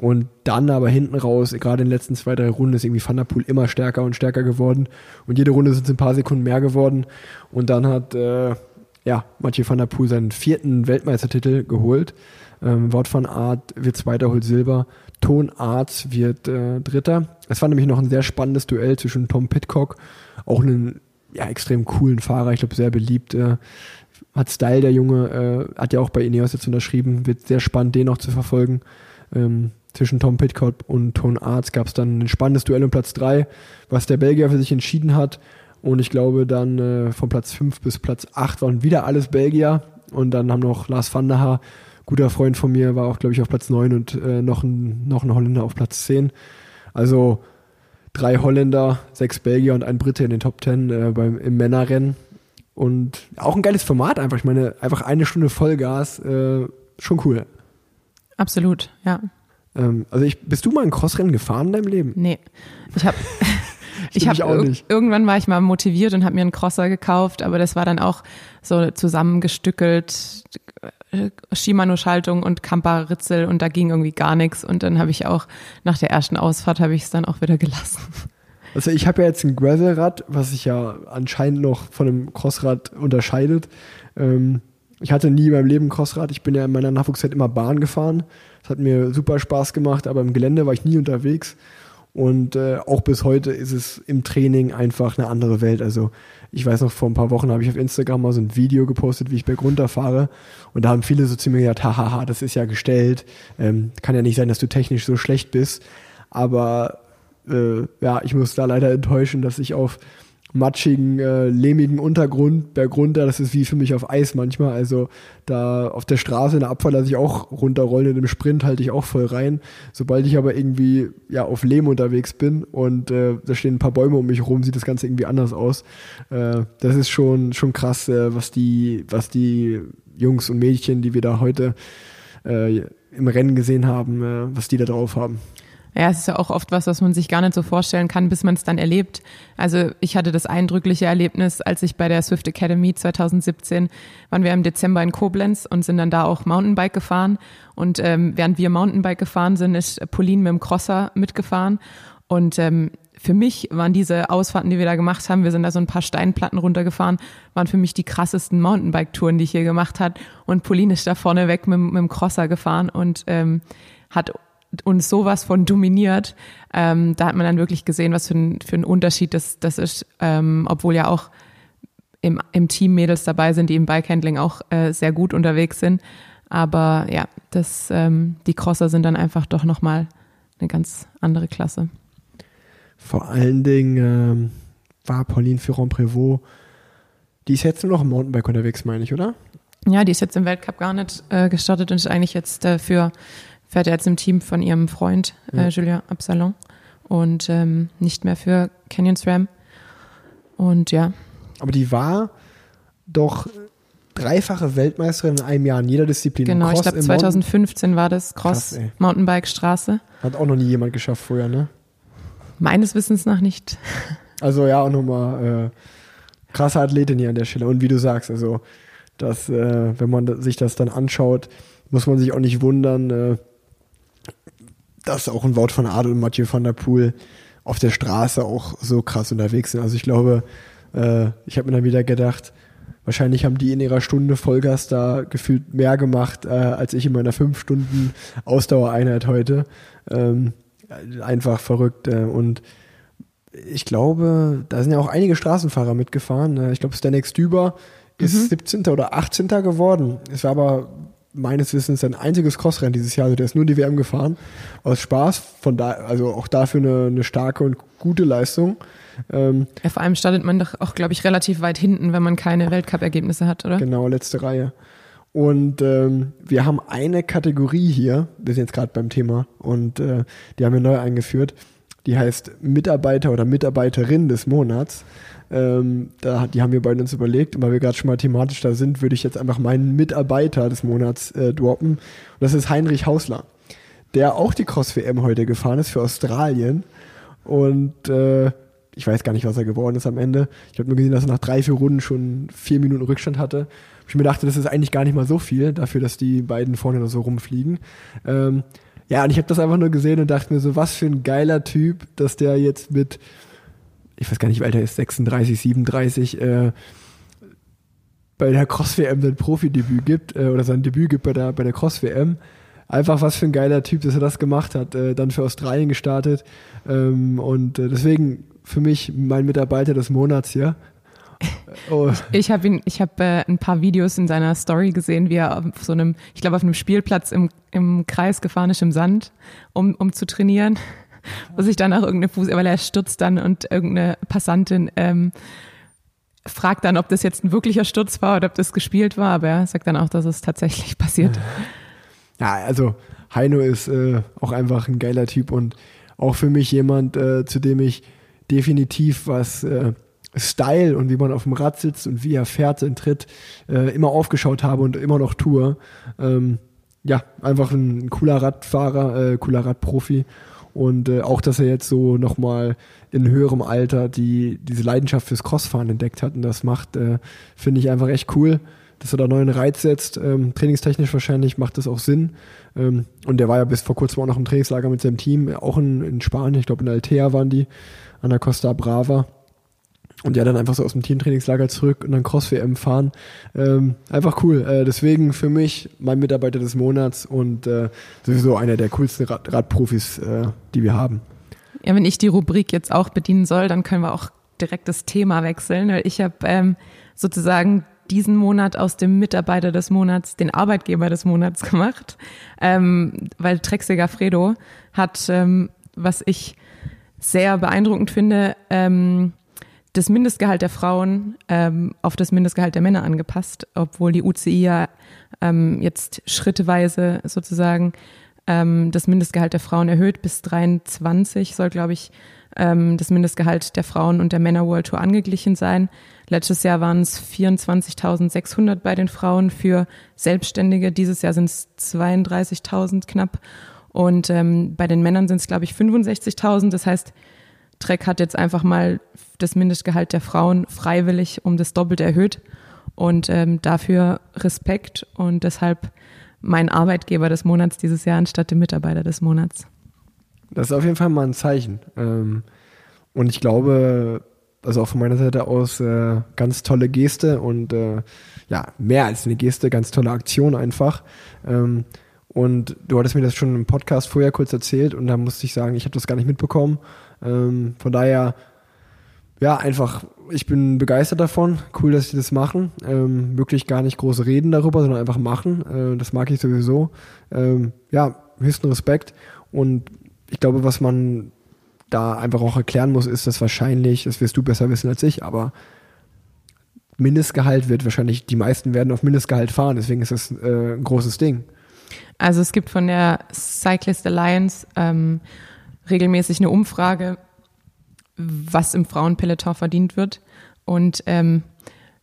Speaker 2: Und dann aber hinten raus, gerade in den letzten zwei, drei Runden, ist irgendwie Van der Poel immer stärker und stärker geworden. Und jede Runde sind es ein paar Sekunden mehr geworden. Und dann hat, äh, ja, Mathieu van der Poel seinen vierten Weltmeistertitel geholt. Ähm, Wout van Aert wird Zweiter, holt Silber. Ton Arts wird äh, Dritter. Es war nämlich noch ein sehr spannendes Duell zwischen Tom Pitcock, auch einen ja, extrem coolen Fahrer, ich glaube sehr beliebt. Äh, hat Style, der Junge, äh, hat ja auch bei Ineos jetzt unterschrieben. Wird sehr spannend, den noch zu verfolgen. Ähm, zwischen Tom Pitcock und Ton Arts gab es dann ein spannendes Duell um Platz 3, was der Belgier für sich entschieden hat. Und ich glaube dann äh, von Platz 5 bis Platz 8 waren wieder alles Belgier. Und dann haben noch Lars van der Haar, guter Freund von mir, war auch, glaube ich, auf Platz 9 und äh, noch, ein, noch ein Holländer auf Platz 10. Also drei Holländer, sechs Belgier und ein Brite in den Top 10 äh, beim, im Männerrennen. Und auch ein geiles Format einfach. Ich meine, einfach eine Stunde Vollgas, äh, schon cool.
Speaker 1: Absolut, ja.
Speaker 2: Ähm, also ich, bist du mal ein Crossrennen gefahren in deinem Leben?
Speaker 1: Nee. Ich habe Ich habe irgendwann war ich mal motiviert und habe mir einen Crosser gekauft, aber das war dann auch so zusammengestückelt Shimano-Schaltung und Kampa-Ritzel und da ging irgendwie gar nichts und dann habe ich auch nach der ersten Ausfahrt habe ich es dann auch wieder gelassen.
Speaker 2: Also ich habe ja jetzt ein Gravelrad, was sich ja anscheinend noch von einem Crossrad unterscheidet. Ähm, ich hatte nie in meinem Leben Crossrad. Ich bin ja in meiner Nachwuchszeit immer Bahn gefahren. Das hat mir super Spaß gemacht, aber im Gelände war ich nie unterwegs. Und äh, auch bis heute ist es im Training einfach eine andere Welt. Also ich weiß noch, vor ein paar Wochen habe ich auf Instagram mal so ein Video gepostet, wie ich berg runterfahre. Und da haben viele so mir gesagt, hahaha, das ist ja gestellt. Ähm, kann ja nicht sein, dass du technisch so schlecht bist. Aber äh, ja, ich muss da leider enttäuschen, dass ich auf matschigen, äh, lehmigen Untergrund, Berg runter, das ist wie für mich auf Eis manchmal. Also da auf der Straße in der Abfall lasse ich auch runterrollen, in dem Sprint halte ich auch voll rein. Sobald ich aber irgendwie ja auf Lehm unterwegs bin und äh, da stehen ein paar Bäume um mich rum, sieht das Ganze irgendwie anders aus. Äh, das ist schon, schon krass, äh, was die, was die Jungs und Mädchen, die wir da heute äh, im Rennen gesehen haben, äh, was die da drauf haben.
Speaker 1: Ja, es ist ja auch oft was, was man sich gar nicht so vorstellen kann, bis man es dann erlebt. Also ich hatte das eindrückliche Erlebnis, als ich bei der Swift Academy 2017 waren wir im Dezember in Koblenz und sind dann da auch Mountainbike gefahren. Und ähm, während wir Mountainbike gefahren sind, ist Pauline mit dem Crosser mitgefahren. Und ähm, für mich waren diese Ausfahrten, die wir da gemacht haben, wir sind da so ein paar Steinplatten runtergefahren, waren für mich die krassesten Mountainbike-Touren, die ich hier gemacht hat. Und Pauline ist da vorne weg mit, mit dem Crosser gefahren und ähm, hat uns sowas von dominiert. Ähm, da hat man dann wirklich gesehen, was für ein, für ein Unterschied das, das ist, ähm, obwohl ja auch im, im Team Mädels dabei sind, die im Bikehandling auch äh, sehr gut unterwegs sind. Aber ja, das, ähm, die Crosser sind dann einfach doch nochmal eine ganz andere Klasse.
Speaker 2: Vor allen Dingen ähm, war Pauline Ferrand-Prévot, die ist jetzt nur noch im Mountainbike unterwegs, meine ich, oder?
Speaker 1: Ja, die ist jetzt im Weltcup gar nicht äh, gestartet und ist eigentlich jetzt äh, für fährt jetzt im Team von ihrem Freund äh, Julien Absalon und ähm, nicht mehr für Canyon SRAM. Und ja.
Speaker 2: Aber die war doch dreifache Weltmeisterin in einem Jahr in jeder Disziplin.
Speaker 1: Genau, Cross ich glaube 2015 war das Cross Krass, Mountainbike Straße.
Speaker 2: Hat auch noch nie jemand geschafft vorher, ne?
Speaker 1: Meines Wissens nach nicht.
Speaker 2: Also ja, auch nochmal äh, krasse Athletin hier an der Stelle. Und wie du sagst, also dass, äh, wenn man sich das dann anschaut, muss man sich auch nicht wundern, äh, dass auch ein Wort von Adel und Mathieu van der Poel auf der Straße auch so krass unterwegs sind. Also ich glaube, äh, ich habe mir dann wieder gedacht, wahrscheinlich haben die in ihrer Stunde Vollgas da gefühlt mehr gemacht, äh, als ich in meiner fünf Stunden Ausdauereinheit heute. Ähm, einfach verrückt. Äh, und ich glaube, da sind ja auch einige Straßenfahrer mitgefahren. Äh, ich glaube, Stanek Düber ist mhm. 17. oder 18. geworden. Es war aber meines Wissens sein einziges Crossrennen dieses Jahr. Also der ist nur die WM gefahren. Aus Spaß, von da, also auch dafür eine, eine starke und gute Leistung.
Speaker 1: Ähm, ja, vor allem startet man doch auch, glaube ich, relativ weit hinten, wenn man keine Weltcup-Ergebnisse hat, oder?
Speaker 2: Genau, letzte Reihe. Und ähm, wir haben eine Kategorie hier, wir sind jetzt gerade beim Thema, und äh, die haben wir neu eingeführt. Die heißt Mitarbeiter oder Mitarbeiterin des Monats. Ähm, da, die haben wir beide uns überlegt. Und weil wir gerade schon mal thematisch da sind, würde ich jetzt einfach meinen Mitarbeiter des Monats äh, droppen. Und das ist Heinrich Hausler, der auch die Cross-WM heute gefahren ist für Australien. Und äh, ich weiß gar nicht, was er geworden ist am Ende. Ich habe nur gesehen, dass er nach drei, vier Runden schon vier Minuten Rückstand hatte. Ich mir dachte, das ist eigentlich gar nicht mal so viel, dafür, dass die beiden vorne noch so rumfliegen. Ähm, ja, und ich habe das einfach nur gesehen und dachte mir so, was für ein geiler Typ, dass der jetzt mit ich weiß gar nicht, wie alt er ist, 36, 37, äh, bei der Cross-WM sein Profidebüt gibt äh, oder sein Debüt gibt bei der, bei der Cross-WM. Einfach was für ein geiler Typ, dass er das gemacht hat. Äh, dann für Australien gestartet. Ähm, und äh, deswegen für mich mein Mitarbeiter des Monats hier.
Speaker 1: Oh. Ich habe ihn, ich habe äh, ein paar Videos in seiner Story gesehen, wie er auf so einem, ich glaube auf einem Spielplatz im, im Kreis gefahren ist im Sand, um, um zu trainieren wo sich dann auch irgendeine Fuß, weil er stürzt dann und irgendeine Passantin ähm, fragt dann, ob das jetzt ein wirklicher Sturz war oder ob das gespielt war, aber er sagt dann auch, dass es tatsächlich passiert.
Speaker 2: Ja, also Heino ist äh, auch einfach ein geiler Typ und auch für mich jemand, äh, zu dem ich definitiv was äh, Style und wie man auf dem Rad sitzt und wie er fährt und tritt, äh, immer aufgeschaut habe und immer noch tue. Ähm, ja, einfach ein, cooler Radfahrer, äh, cooler Radprofi Und äh, auch, dass er jetzt so nochmal in höherem Alter die, diese Leidenschaft fürs Crossfahren entdeckt hat und das macht, äh, finde ich einfach echt cool, dass er da neuen Reiz setzt. Ähm, trainingstechnisch wahrscheinlich macht das auch Sinn. Ähm, und der war ja bis vor kurzem auch noch im Trainingslager mit seinem Team, auch in, in Spanien, ich glaube in Altea waren die, an der Costa Brava. Und ja, dann einfach so aus dem Teamtrainingslager zurück und dann Cross-WM fahren. Ähm, einfach cool. Äh, deswegen für mich mein Mitarbeiter des Monats und äh, sowieso einer der coolsten Rad Radprofis, äh, die wir haben.
Speaker 1: Ja, wenn ich die Rubrik jetzt auch bedienen soll, dann können wir auch direkt das Thema wechseln. Weil ich habe ähm, sozusagen diesen Monat aus dem Mitarbeiter des Monats den Arbeitgeber des Monats gemacht, ähm, weil Trexiger Fredo hat, ähm, was ich sehr beeindruckend finde, ähm, das Mindestgehalt der Frauen ähm, auf das Mindestgehalt der Männer angepasst, obwohl die UCI ja ähm, jetzt schrittweise sozusagen ähm, das Mindestgehalt der Frauen erhöht. Bis 23 soll, glaube ich, ähm, das Mindestgehalt der Frauen und der Männer World Tour angeglichen sein. Letztes Jahr waren es 24.600 bei den Frauen für Selbstständige. Dieses Jahr sind es 32.000 knapp. Und ähm, bei den Männern sind es, glaube ich, 65.000. Das heißt, Trek hat jetzt einfach mal das Mindestgehalt der Frauen freiwillig um das Doppelte erhöht. Und ähm, dafür Respekt und deshalb mein Arbeitgeber des Monats dieses Jahr anstatt dem Mitarbeiter des Monats.
Speaker 2: Das ist auf jeden Fall mal ein Zeichen. Ähm, und ich glaube, also auch von meiner Seite aus, äh, ganz tolle Geste und äh, ja, mehr als eine Geste, ganz tolle Aktion einfach. Ähm, und du hattest mir das schon im Podcast vorher kurz erzählt und da musste ich sagen, ich habe das gar nicht mitbekommen. Ähm, von daher, ja, einfach, ich bin begeistert davon. Cool, dass sie das machen. Ähm, wirklich gar nicht groß reden darüber, sondern einfach machen. Äh, das mag ich sowieso. Ähm, ja, höchsten Respekt. Und ich glaube, was man da einfach auch erklären muss, ist, dass wahrscheinlich, das wirst du besser wissen als ich, aber Mindestgehalt wird wahrscheinlich, die meisten werden auf Mindestgehalt fahren, deswegen ist das äh, ein großes Ding.
Speaker 1: Also es gibt von der Cyclist Alliance ähm, regelmäßig eine Umfrage, was im Frauenpeloton verdient wird. Und ähm,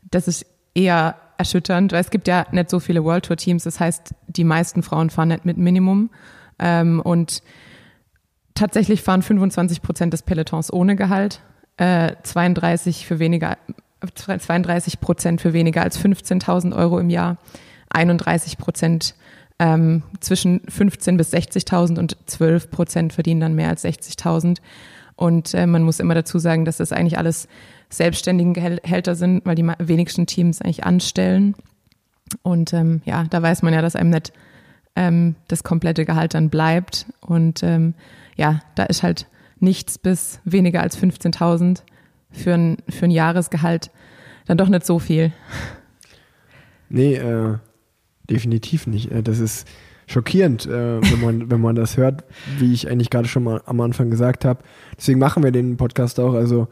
Speaker 1: das ist eher erschütternd, weil es gibt ja nicht so viele World Tour Teams. Das heißt, die meisten Frauen fahren nicht mit Minimum. Ähm, und tatsächlich fahren 25 Prozent des Pelotons ohne Gehalt, äh, 32 für weniger, 32 Prozent für weniger als 15.000 Euro im Jahr, 31 Prozent ähm, zwischen 15 bis 60.000 und 12 Prozent verdienen dann mehr als 60.000. Und äh, man muss immer dazu sagen, dass das eigentlich alles selbstständigen Gehälter sind, weil die wenigsten Teams eigentlich anstellen. Und ähm, ja, da weiß man ja, dass einem nicht ähm, das komplette Gehalt dann bleibt. Und ähm, ja, da ist halt nichts bis weniger als 15.000 für ein, für ein Jahresgehalt dann doch nicht so viel.
Speaker 2: Nee, äh, definitiv nicht. Äh, das ist schockierend, äh, wenn, man, wenn man das hört, wie ich eigentlich gerade schon mal am Anfang gesagt habe. Deswegen machen wir den Podcast auch. Also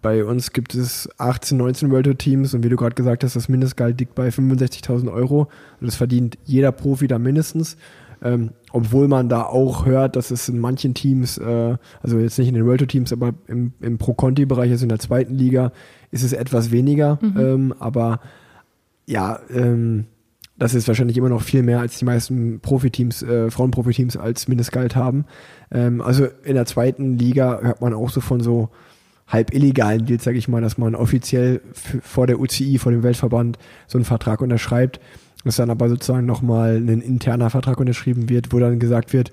Speaker 2: bei uns gibt es 18, 19 World Tour Teams und wie du gerade gesagt hast, das Mindestgehalt liegt bei 65.000 Euro und das verdient jeder Profi da mindestens. Ähm, obwohl man da auch hört, dass es in manchen Teams, äh, also jetzt nicht in den World Tour Teams, aber im, im Pro-Conti-Bereich, also in der zweiten Liga, ist es etwas weniger. Mhm. Ähm, aber ja, ähm, das ist wahrscheinlich immer noch viel mehr als die meisten Profiteams, äh, Frauenprofiteams als Mindestgehalt haben. Ähm, also in der zweiten Liga hört man auch so von so halb illegalen Deals, sage ich mal, dass man offiziell vor der UCI, vor dem Weltverband so einen Vertrag unterschreibt, dass dann aber sozusagen nochmal ein interner Vertrag unterschrieben wird, wo dann gesagt wird,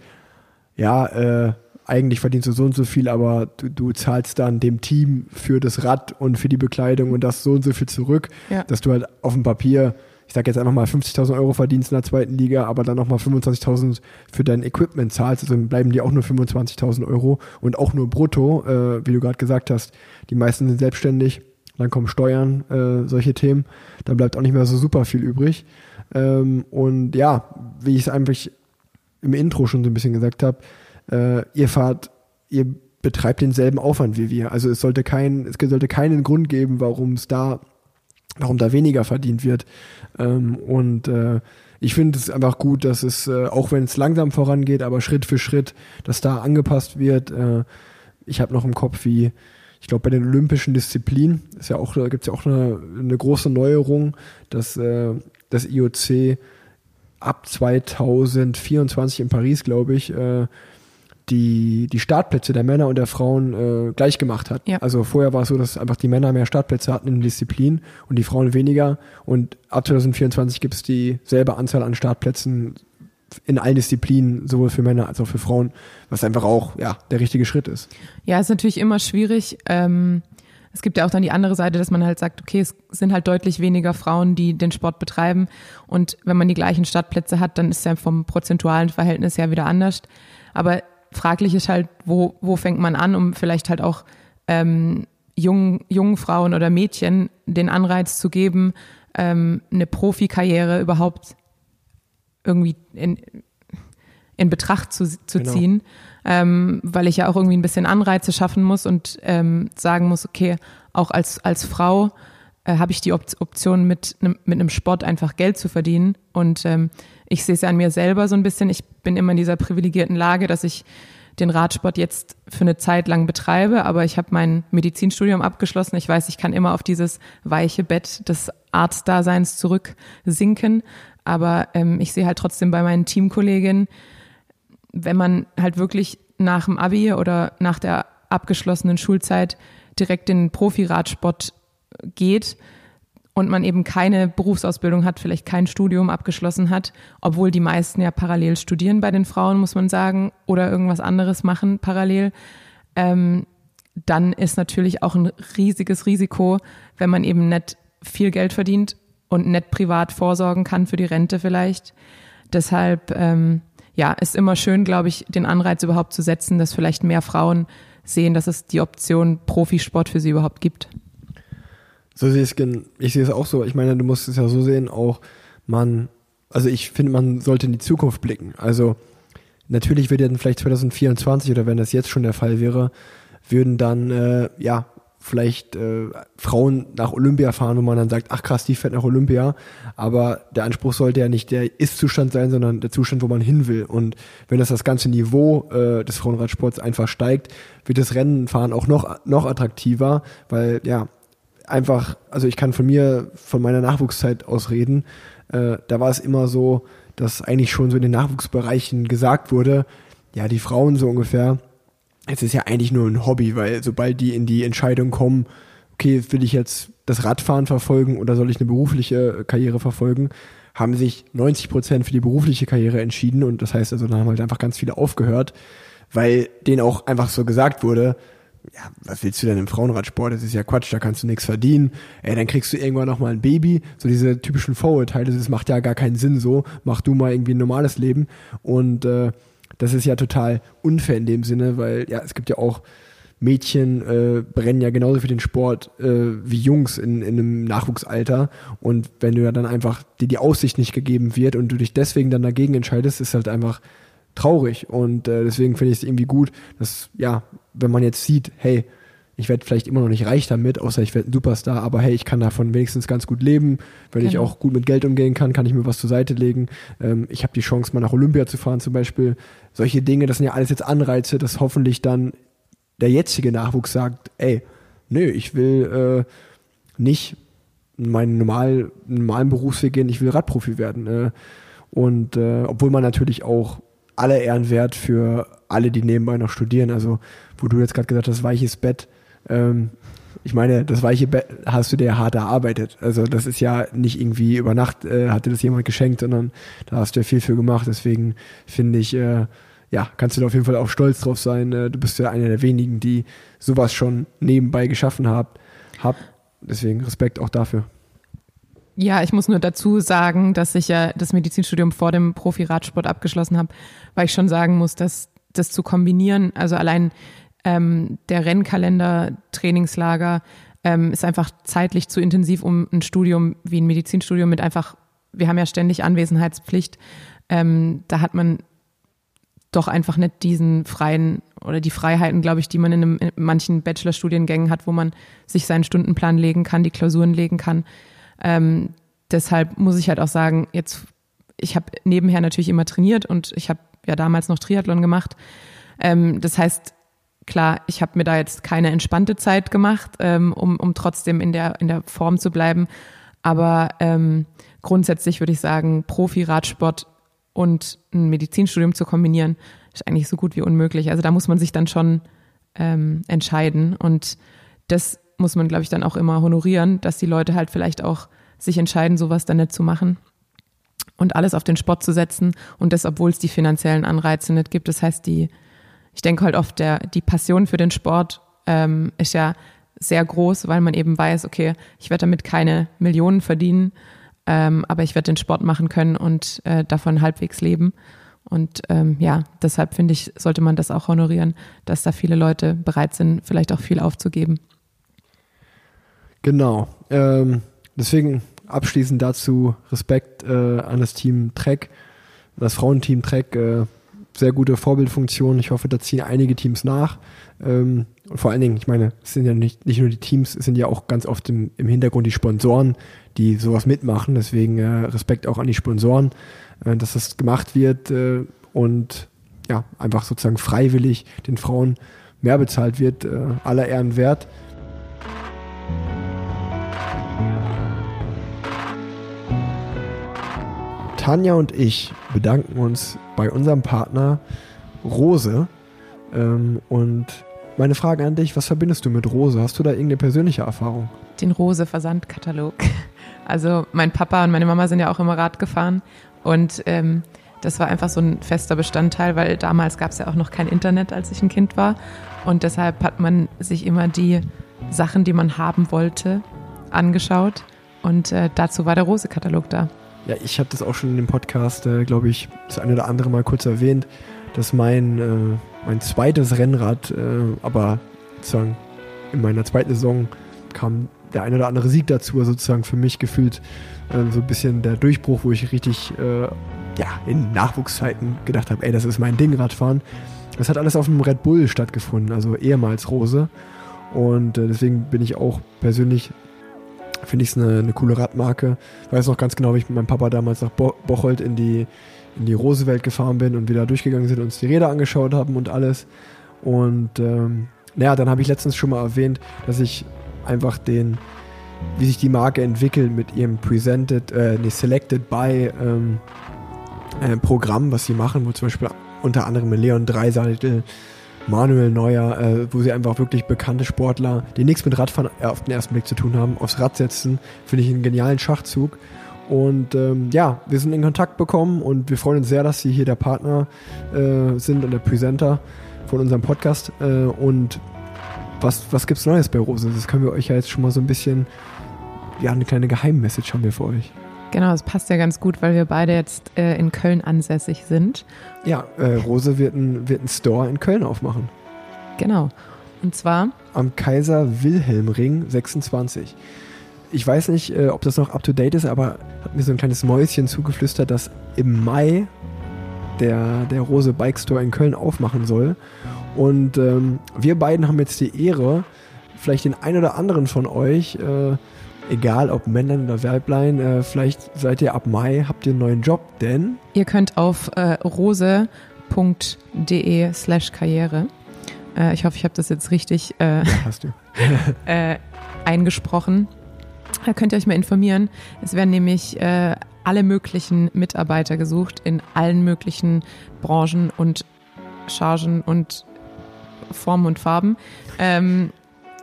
Speaker 2: ja, äh, eigentlich verdienst du so und so viel, aber du, du zahlst dann dem Team für das Rad und für die Bekleidung und das so und so viel zurück, ja. dass du halt auf dem Papier ich sage jetzt einfach mal 50.000 Euro verdienst in der zweiten Liga, aber dann nochmal 25.000 für dein Equipment zahlst, also bleiben dir auch nur 25.000 Euro und auch nur brutto, äh, wie du gerade gesagt hast. Die meisten sind selbstständig, dann kommen Steuern, äh, solche Themen, dann bleibt auch nicht mehr so super viel übrig. Ähm, und ja, wie ich es einfach im Intro schon so ein bisschen gesagt habe, äh, ihr fahrt, ihr betreibt denselben Aufwand wie wir. Also es sollte kein, es sollte keinen Grund geben, warum es da warum da weniger verdient wird. Ähm, und äh, ich finde es einfach gut, dass es, äh, auch wenn es langsam vorangeht, aber Schritt für Schritt, dass da angepasst wird. Äh, ich habe noch im Kopf, wie, ich glaube, bei den olympischen Disziplinen ist ja auch, da gibt es ja auch eine, eine große Neuerung, dass äh, das IOC ab 2024 in Paris, glaube ich, äh, die, die Startplätze der Männer und der Frauen äh, gleich gemacht hat.
Speaker 1: Ja.
Speaker 2: Also vorher war es so, dass einfach die Männer mehr Startplätze hatten in den Disziplinen und die Frauen weniger. Und ab 2024 gibt es dieselbe Anzahl an Startplätzen in allen Disziplinen, sowohl für Männer als auch für Frauen, was einfach auch ja der richtige Schritt ist.
Speaker 1: Ja, ist natürlich immer schwierig. Ähm, es gibt ja auch dann die andere Seite, dass man halt sagt, okay, es sind halt deutlich weniger Frauen, die den Sport betreiben. Und wenn man die gleichen Startplätze hat, dann ist es ja vom prozentualen Verhältnis her wieder anders. Aber fraglich ist halt, wo, wo fängt man an, um vielleicht halt auch ähm, jungen, jungen Frauen oder Mädchen den Anreiz zu geben, ähm, eine Profikarriere überhaupt irgendwie in, in Betracht zu, zu
Speaker 2: Genau.
Speaker 1: ziehen, ähm, weil ich ja auch irgendwie ein bisschen Anreize schaffen muss und ähm, sagen muss, okay, auch als, als Frau äh, habe ich die Op Option, mit einem mit einem Sport einfach Geld zu verdienen. Und ähm, ich sehe es ja an mir selber so ein bisschen. Ich bin immer in dieser privilegierten Lage, dass ich den Radsport jetzt für eine Zeit lang betreibe, aber ich habe mein Medizinstudium abgeschlossen. Ich weiß, ich kann immer auf dieses weiche Bett des Arztdaseins zurücksinken. Aber ähm, ich sehe halt trotzdem bei meinen Teamkolleginnen, wenn man halt wirklich nach dem Abi oder nach der abgeschlossenen Schulzeit direkt in den Profiradsport geht und man eben keine Berufsausbildung hat, vielleicht kein Studium abgeschlossen hat, obwohl die meisten ja parallel studieren bei den Frauen, muss man sagen, oder irgendwas anderes machen parallel, ähm, dann ist natürlich auch ein riesiges Risiko, wenn man eben nicht viel Geld verdient und nicht privat vorsorgen kann für die Rente vielleicht. Deshalb, ähm, ja, ist immer schön, glaube ich, den Anreiz überhaupt zu setzen, dass vielleicht mehr Frauen sehen, dass es die Option Profisport für sie überhaupt gibt.
Speaker 2: So sehe ich es, ich sehe es auch so. Ich meine, du musst es ja so sehen, auch man, also ich finde, man sollte in die Zukunft blicken. Also natürlich wird dann vielleicht 2024 oder wenn das jetzt schon der Fall wäre, würden dann, äh, ja, vielleicht äh, Frauen nach Olympia fahren, wo man dann sagt, ach krass, die fährt nach Olympia. Aber der Anspruch sollte ja nicht der Ist-Zustand sein, sondern der Zustand, wo man hin will. Und wenn das das ganze Niveau äh, des Frauenradsports einfach steigt, wird das Rennenfahren auch noch, noch attraktiver, weil ja, einfach, also ich kann von mir, von meiner Nachwuchszeit aus reden, äh, da war es immer so, dass eigentlich schon so in den Nachwuchsbereichen gesagt wurde, ja, die Frauen so ungefähr, es ist ja eigentlich nur ein Hobby, weil sobald die in die Entscheidung kommen, okay, will ich jetzt das Radfahren verfolgen oder soll ich eine berufliche Karriere verfolgen, haben sich 90 Prozent für die berufliche Karriere entschieden und das heißt also, dann haben halt einfach ganz viele aufgehört, weil denen auch einfach so gesagt wurde, ja, was willst du denn im Frauenradsport? Das ist ja Quatsch, da kannst du nichts verdienen. Ey, dann kriegst du irgendwann noch mal ein Baby. So diese typischen Vorurteile, das macht ja gar keinen Sinn so. Mach du mal irgendwie ein normales Leben. Und äh, das ist ja total unfair in dem Sinne, weil ja, es gibt ja auch Mädchen äh, brennen ja genauso für den Sport äh, wie Jungs in, in einem Nachwuchsalter. Und wenn du ja dann einfach dir die Aussicht nicht gegeben wird und du dich deswegen dann dagegen entscheidest, ist halt einfach traurig. Und äh, deswegen finde ich es irgendwie gut, dass, ja, wenn man jetzt sieht, hey, ich werde vielleicht immer noch nicht reich damit, außer ich werde ein Superstar, aber hey, ich kann davon wenigstens ganz gut leben. Wenn ich
Speaker 1: Genau.
Speaker 2: auch gut mit Geld umgehen kann, kann ich mir was zur Seite legen. Ähm, ich habe die Chance, mal nach Olympia zu fahren zum Beispiel. Solche Dinge, das sind ja alles jetzt Anreize, dass hoffentlich dann der jetzige Nachwuchs sagt, ey, nö, ich will äh, nicht meinen normal, normalen Berufsweg gehen, ich will Radprofi werden. Äh, und äh, obwohl man natürlich auch alle Ehren wert für alle, die nebenbei noch studieren. Also, wo du jetzt gerade gesagt hast, weiches Bett. Ähm, ich meine, das weiche Bett hast du dir hart erarbeitet. Also das ist ja nicht irgendwie über Nacht äh, hatte das jemand geschenkt, sondern da hast du ja viel für gemacht. Deswegen finde ich, äh, ja, kannst du da auf jeden Fall auch stolz drauf sein. Äh, du bist ja einer der wenigen, die sowas schon nebenbei geschaffen habt. Hab. Deswegen Respekt auch dafür.
Speaker 1: Ja, ich muss nur dazu sagen, dass ich ja das Medizinstudium vor dem Profi-Radsport abgeschlossen habe, weil ich schon sagen muss, dass das zu kombinieren, also allein ähm, der Rennkalender, Trainingslager, ähm, ist einfach zeitlich zu intensiv, um ein Studium wie ein Medizinstudium mit einfach, wir haben ja ständig Anwesenheitspflicht, ähm, da hat man doch einfach nicht diesen freien oder die Freiheiten, glaube ich, die man in, einem, in manchen Bachelorstudiengängen hat, wo man sich seinen Stundenplan legen kann, die Klausuren legen kann. Ähm, deshalb muss ich halt auch sagen, jetzt, ich habe nebenher natürlich immer trainiert und ich habe ja damals noch Triathlon gemacht. Ähm, das heißt, klar, ich habe mir da jetzt keine entspannte Zeit gemacht, ähm, um, um trotzdem in der, in der Form zu bleiben. Aber ähm, grundsätzlich würde ich sagen, Profi-Radsport und ein Medizinstudium zu kombinieren, ist eigentlich so gut wie unmöglich. Also da muss man sich dann schon ähm, entscheiden. Und das muss man, glaube ich, dann auch immer honorieren, dass die Leute halt vielleicht auch sich entscheiden, sowas dann nicht zu machen und alles auf den Sport zu setzen und das, obwohl es die finanziellen Anreize nicht gibt. Das heißt, die, ich denke halt oft, der, die Passion für den Sport ähm, ist ja sehr groß, weil man eben weiß, okay, ich werde damit keine Millionen verdienen, ähm, aber ich werde den Sport machen können und äh, davon halbwegs leben. Und ähm, ja, deshalb finde ich, sollte man das auch honorieren, dass da viele Leute bereit sind, vielleicht auch viel aufzugeben.
Speaker 2: Genau. Ähm, deswegen abschließend dazu Respekt äh, an das Team Trek, das Frauenteam Trek. Äh, sehr gute Vorbildfunktion. Ich hoffe, da ziehen einige Teams nach. Ähm, und vor allen Dingen, ich meine, es sind ja nicht, nicht nur die Teams, es sind ja auch ganz oft im, im Hintergrund die Sponsoren, die sowas mitmachen. Deswegen äh, Respekt auch an die Sponsoren, äh, dass das gemacht wird äh, und ja, einfach sozusagen freiwillig den Frauen mehr bezahlt wird. Äh, aller Ehren wert. Tanja und ich bedanken uns bei unserem Partner Rose. Ähm, und meine Frage an dich, was verbindest du mit Rose? Hast du da irgendeine persönliche Erfahrung?
Speaker 1: Den Rose-Versandkatalog. Also mein Papa und meine Mama sind ja auch immer Rad gefahren und ähm, das war einfach so ein fester Bestandteil, weil damals gab es ja auch noch kein Internet, als ich ein Kind war. Und deshalb hat man sich immer die Sachen, die man haben wollte, angeschaut. Und äh, dazu war der Rose-Katalog da.
Speaker 2: Ja, ich habe das auch schon in dem Podcast, äh, glaube ich, das eine oder andere Mal kurz erwähnt, dass mein, äh, mein zweites Rennrad, äh, aber sozusagen in meiner zweiten Saison kam der eine oder andere Sieg dazu, also sozusagen für mich gefühlt äh, so ein bisschen der Durchbruch, wo ich richtig äh, ja, in Nachwuchszeiten gedacht habe, ey, das ist mein Ding, Radfahren. Das hat alles auf dem Red Bull stattgefunden, also ehemals Rose. Und deswegen bin ich auch persönlich finde ich es eine, eine coole Radmarke. Ich weiß noch ganz genau, wie ich mit meinem Papa damals nach Bo Bocholt in die, in die Rosewelt gefahren bin und wir da durchgegangen sind und uns die Räder angeschaut haben und alles. Und ähm, naja, dann habe ich letztens schon mal erwähnt, dass ich einfach den, wie sich die Marke entwickelt mit ihrem Presented, äh, nee, Selected by ähm, äh, Programm, was sie machen, wo zum Beispiel unter anderem Leon Dreiseitel Manuel Neuer, äh, wo sie einfach wirklich bekannte Sportler, die nichts mit Radfahren auf den ersten Blick zu tun haben, aufs Rad setzen. Finde ich einen genialen Schachzug. Und ähm, ja, wir sind in Kontakt bekommen und wir freuen uns sehr, dass Sie hier der Partner äh, sind und der Presenter von unserem Podcast. Äh, und was, was gibt's Neues bei Rose? Das können wir euch ja jetzt schon mal so ein bisschen, ja, eine kleine Geheimmessage haben wir für euch.
Speaker 1: Genau, das passt ja ganz gut, weil wir beide jetzt äh, in Köln ansässig sind.
Speaker 2: Ja, äh, Rose wird einen wird ein Store in Köln aufmachen.
Speaker 1: Genau. Und zwar
Speaker 2: am Kaiser Wilhelm Ring 26. Ich weiß nicht, äh, ob das noch up to date ist, aber hat mir so ein kleines Mäuschen zugeflüstert, dass im Mai der, der Rose Bike Store in Köln aufmachen soll. Und ähm, wir beiden haben jetzt die Ehre, vielleicht den einen oder anderen von euch äh, egal ob Männlein oder Weiblein, äh, vielleicht seid ihr ab Mai, habt ihr einen neuen Job, denn
Speaker 1: ihr könnt auf äh, rose.de slash Karriere, äh, ich hoffe, ich habe das jetzt richtig
Speaker 2: äh, ja, hast du.
Speaker 1: äh, eingesprochen, da könnt ihr euch mal informieren. Es werden nämlich äh, alle möglichen Mitarbeiter gesucht in allen möglichen Branchen und Chargen und Formen und Farben. Ähm,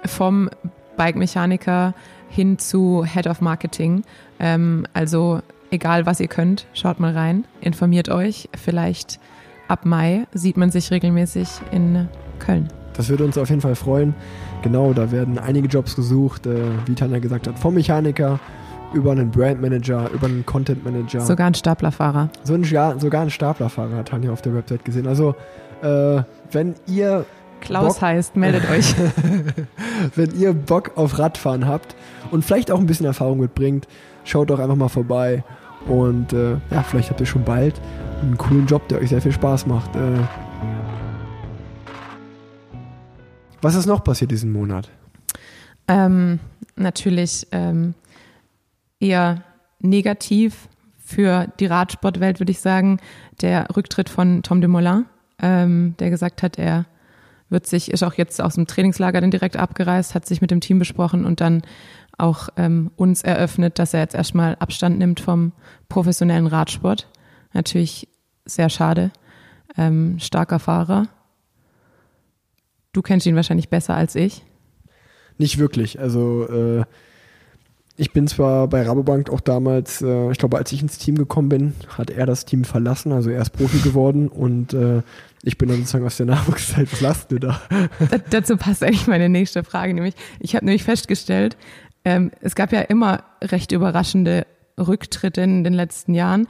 Speaker 1: vom Bike-Mechaniker hin zu Head of Marketing. Ähm, also egal, was ihr könnt, schaut mal rein, informiert euch. Vielleicht ab Mai sieht man sich regelmäßig in Köln.
Speaker 2: Das würde uns auf jeden Fall freuen. Genau, da werden einige Jobs gesucht, äh, wie Tanja gesagt hat, vom Mechaniker über einen Brandmanager, über einen Content Manager.
Speaker 1: Sogar ein Staplerfahrer.
Speaker 2: So ein, ja, sogar ein Staplerfahrer hat Tanja auf der Website gesehen. Also, äh, wenn ihr
Speaker 1: Klaus Bock, heißt, meldet euch.
Speaker 2: Wenn ihr Bock auf Radfahren habt und vielleicht auch ein bisschen Erfahrung mitbringt, schaut doch einfach mal vorbei. Und äh, ja, vielleicht habt ihr schon bald einen coolen Job, der euch sehr viel Spaß macht. Äh, was ist noch passiert diesen Monat?
Speaker 1: Ähm, natürlich ähm, eher negativ für die Radsportwelt, würde ich sagen, der Rücktritt von Tom de Moulin, ähm, der gesagt hat, er wird sich, ist auch jetzt aus dem Trainingslager dann direkt abgereist, hat sich mit dem Team besprochen und dann auch ähm, uns eröffnet, dass er jetzt erstmal Abstand nimmt vom professionellen Radsport. Natürlich sehr schade. ähm, starker Fahrer. Du kennst ihn wahrscheinlich besser als ich.
Speaker 2: Nicht wirklich. Also äh, ich bin zwar bei Rabobank auch damals, äh, ich glaube, als ich ins Team gekommen bin, hat er das Team verlassen, also er ist Profi geworden und äh, ich bin dann sozusagen aus der Nachwuchszeit. Was lachst du da?
Speaker 1: Da, dazu passt eigentlich meine nächste Frage, nämlich ich habe nämlich festgestellt, ähm, es gab ja immer recht überraschende Rücktritte in den letzten Jahren.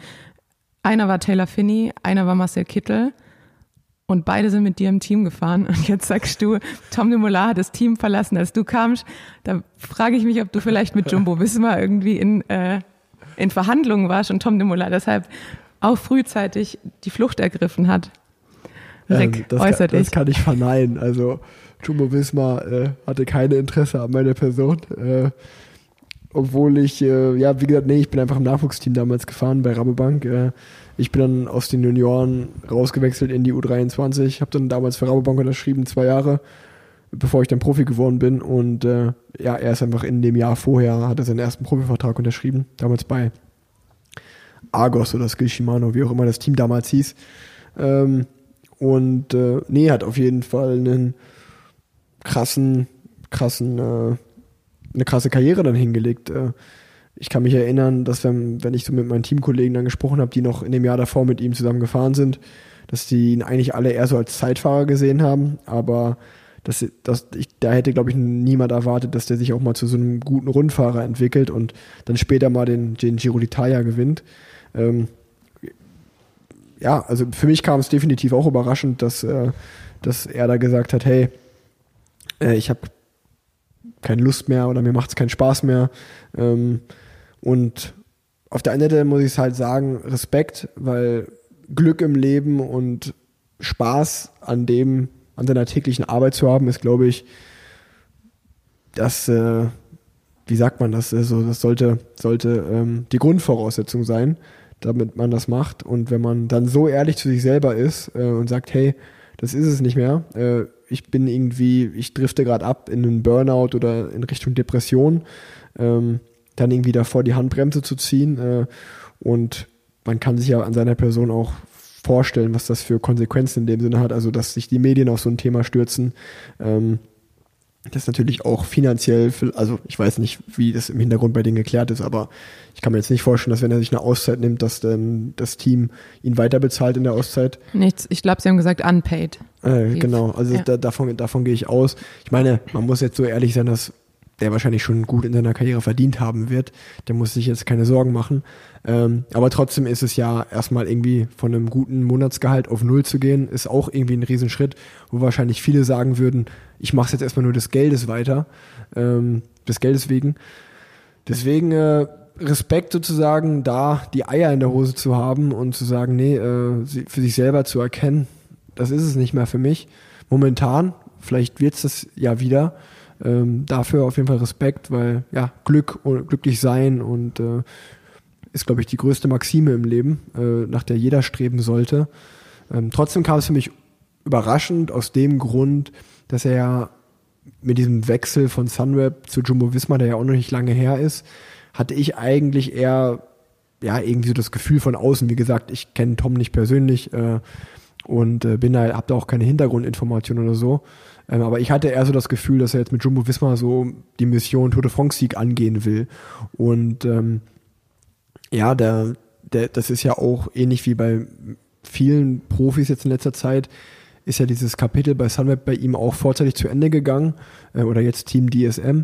Speaker 1: Einer war Taylor Finney, einer war Marcel Kittel. Und beide sind mit dir im Team gefahren. Und jetzt sagst du, Tom de Moulin hat das Team verlassen, als du kamst. Da frage ich mich, ob du vielleicht mit Jumbo Wismar irgendwie in, äh, in Verhandlungen warst und Tom de Moulin deshalb auch frühzeitig die Flucht ergriffen hat. Rick,
Speaker 2: Ähm, das,
Speaker 1: äußer
Speaker 2: kann, das
Speaker 1: dich.
Speaker 2: kann ich verneinen. Also Jumbo Wismar äh, hatte keine Interesse an meiner Person. Äh, obwohl ich, äh, ja, wie gesagt, nee, ich bin einfach im Nachwuchsteam damals gefahren bei Rabobank. Äh, ich bin dann aus den Junioren rausgewechselt in die U23, habe dann damals für Rabobank unterschrieben, zwei Jahre, bevor ich dann Profi geworden bin. Und äh, ja, er ist einfach in dem Jahr vorher, hat er seinen ersten Profivertrag unterschrieben, damals bei Argos oder Skill Shimano, wie auch immer das Team damals hieß. Ähm, und äh, nee, hat auf jeden Fall einen krassen, krassen, äh, eine krasse Karriere dann hingelegt. Äh, ich kann mich erinnern, dass wenn, wenn ich so mit meinen Teamkollegen dann gesprochen habe, die noch in dem Jahr davor mit ihm zusammen gefahren sind, dass die ihn eigentlich alle eher so als Zeitfahrer gesehen haben, aber das, das, ich, da hätte, glaube ich, niemand erwartet, dass der sich auch mal zu so einem guten Rundfahrer entwickelt und dann später mal den, den Giro d'Italia gewinnt. Ähm, ja, also für mich kam es definitiv auch überraschend, dass, äh, dass er da gesagt hat, hey, äh, ich habe keine Lust mehr oder mir macht es keinen Spaß mehr. Ähm, und auf der einen Seite muss ich halt sagen, Respekt, weil Glück im Leben und Spaß an dem, an seiner täglichen Arbeit zu haben, ist, glaube ich, das, äh, wie sagt man das, also das sollte, sollte ähm, die Grundvoraussetzung sein, damit man das macht. Und wenn man dann so ehrlich zu sich selber ist äh, und sagt, hey, das ist es nicht mehr, äh, ich bin irgendwie, ich drifte gerade ab in einen Burnout oder in Richtung Depression, ähm, dann irgendwie davor die Handbremse zu ziehen äh, und man kann sich ja an seiner Person auch vorstellen, was das für Konsequenzen in dem Sinne hat, also dass sich die Medien auf so ein Thema stürzen. Ähm, das natürlich auch finanziell, für, also ich weiß nicht, wie das im Hintergrund bei denen geklärt ist, aber ich kann mir jetzt nicht vorstellen, dass wenn er sich eine Auszeit nimmt, dass dann das Team ihn weiter bezahlt in der Auszeit.
Speaker 1: Nichts, ich glaube, sie haben gesagt unpaid.
Speaker 2: Äh, genau, also
Speaker 1: Ja.
Speaker 2: da, davon, davon gehe ich aus. Ich meine, man muss jetzt so ehrlich sein, dass der wahrscheinlich schon gut in seiner Karriere verdient haben wird. Der muss sich jetzt keine Sorgen machen. Ähm, aber trotzdem ist es ja erstmal irgendwie von einem guten Monatsgehalt auf Null zu gehen, ist auch irgendwie ein Riesenschritt, wo wahrscheinlich viele sagen würden, ich mache es jetzt erstmal nur des Geldes weiter, ähm, des Geldes wegen. Deswegen äh, Respekt sozusagen, da die Eier in der Hose zu haben und zu sagen, nee, äh, für sich selber zu erkennen, das ist es nicht mehr für mich. Momentan, vielleicht wird es das ja wieder. Ähm, dafür auf jeden Fall Respekt, weil ja, Glück und glücklich sein und äh, ist, glaube ich, die größte Maxime im Leben, äh, nach der jeder streben sollte. Ähm, trotzdem kam es für mich überraschend aus dem Grund, dass er ja mit diesem Wechsel von Sunweb zu Jumbo Visma, der ja auch noch nicht lange her ist, hatte ich eigentlich eher ja irgendwie so das Gefühl von außen. Wie gesagt, ich kenne Tom nicht persönlich äh, und äh, bin da, hab da auch keine Hintergrundinformationen oder so. Ähm, aber ich hatte eher so das Gefühl, dass er jetzt mit Jumbo Visma so die Mission Tour de France Sieg angehen will. Und ähm, ja, der, der, das ist ja auch ähnlich wie bei vielen Profis jetzt in letzter Zeit, ist ja dieses Kapitel bei Sunweb bei ihm auch vorzeitig zu Ende gegangen, äh, oder jetzt Team DSM.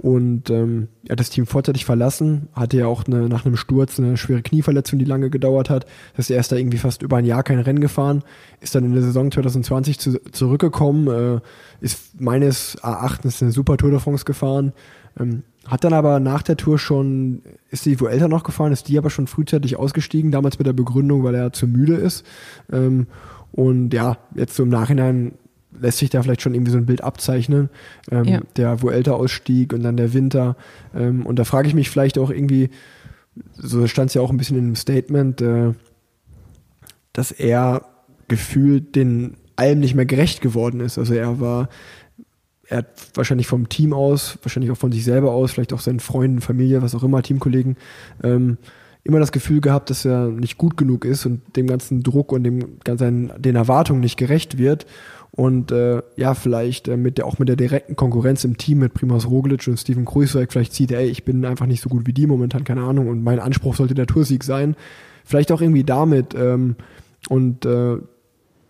Speaker 2: Und ähm, er hat das Team vorzeitig verlassen, hatte ja auch eine, nach einem Sturz eine schwere Knieverletzung, die lange gedauert hat. Das heißt, er ist da irgendwie fast über ein Jahr kein Rennen gefahren, ist dann in der Saison 2020 zu, zurückgekommen, äh, ist meines Erachtens eine super Tour de France gefahren, ähm, hat dann aber nach der Tour schon, ist die Vuelta noch gefahren, ist die aber schon frühzeitig ausgestiegen, damals mit der Begründung, weil er zu müde ist. Ähm, und ja, jetzt so im Nachhinein lässt sich da vielleicht schon irgendwie so ein Bild abzeichnen. Ähm,
Speaker 1: Ja.
Speaker 2: Der Vuelta-Ausstieg und dann der Winter. Ähm, und da frage ich mich vielleicht auch irgendwie, so stand es ja auch ein bisschen in dem Statement, äh, dass er gefühlt den allem nicht mehr gerecht geworden ist. Also er war, er hat wahrscheinlich vom Team aus, wahrscheinlich auch von sich selber aus, vielleicht auch seinen Freunden, Familie, was auch immer, Teamkollegen, ähm, immer das Gefühl gehabt, dass er nicht gut genug ist und dem ganzen Druck und dem ganzen den Erwartungen nicht gerecht wird und äh, ja, vielleicht äh, mit der, auch mit der direkten Konkurrenz im Team mit Primas Roglic und Steven Kruiswijk vielleicht sieht, ey, ich bin einfach nicht so gut wie die momentan, keine Ahnung, und mein Anspruch sollte der Toursieg sein. Vielleicht auch irgendwie damit ähm, und äh,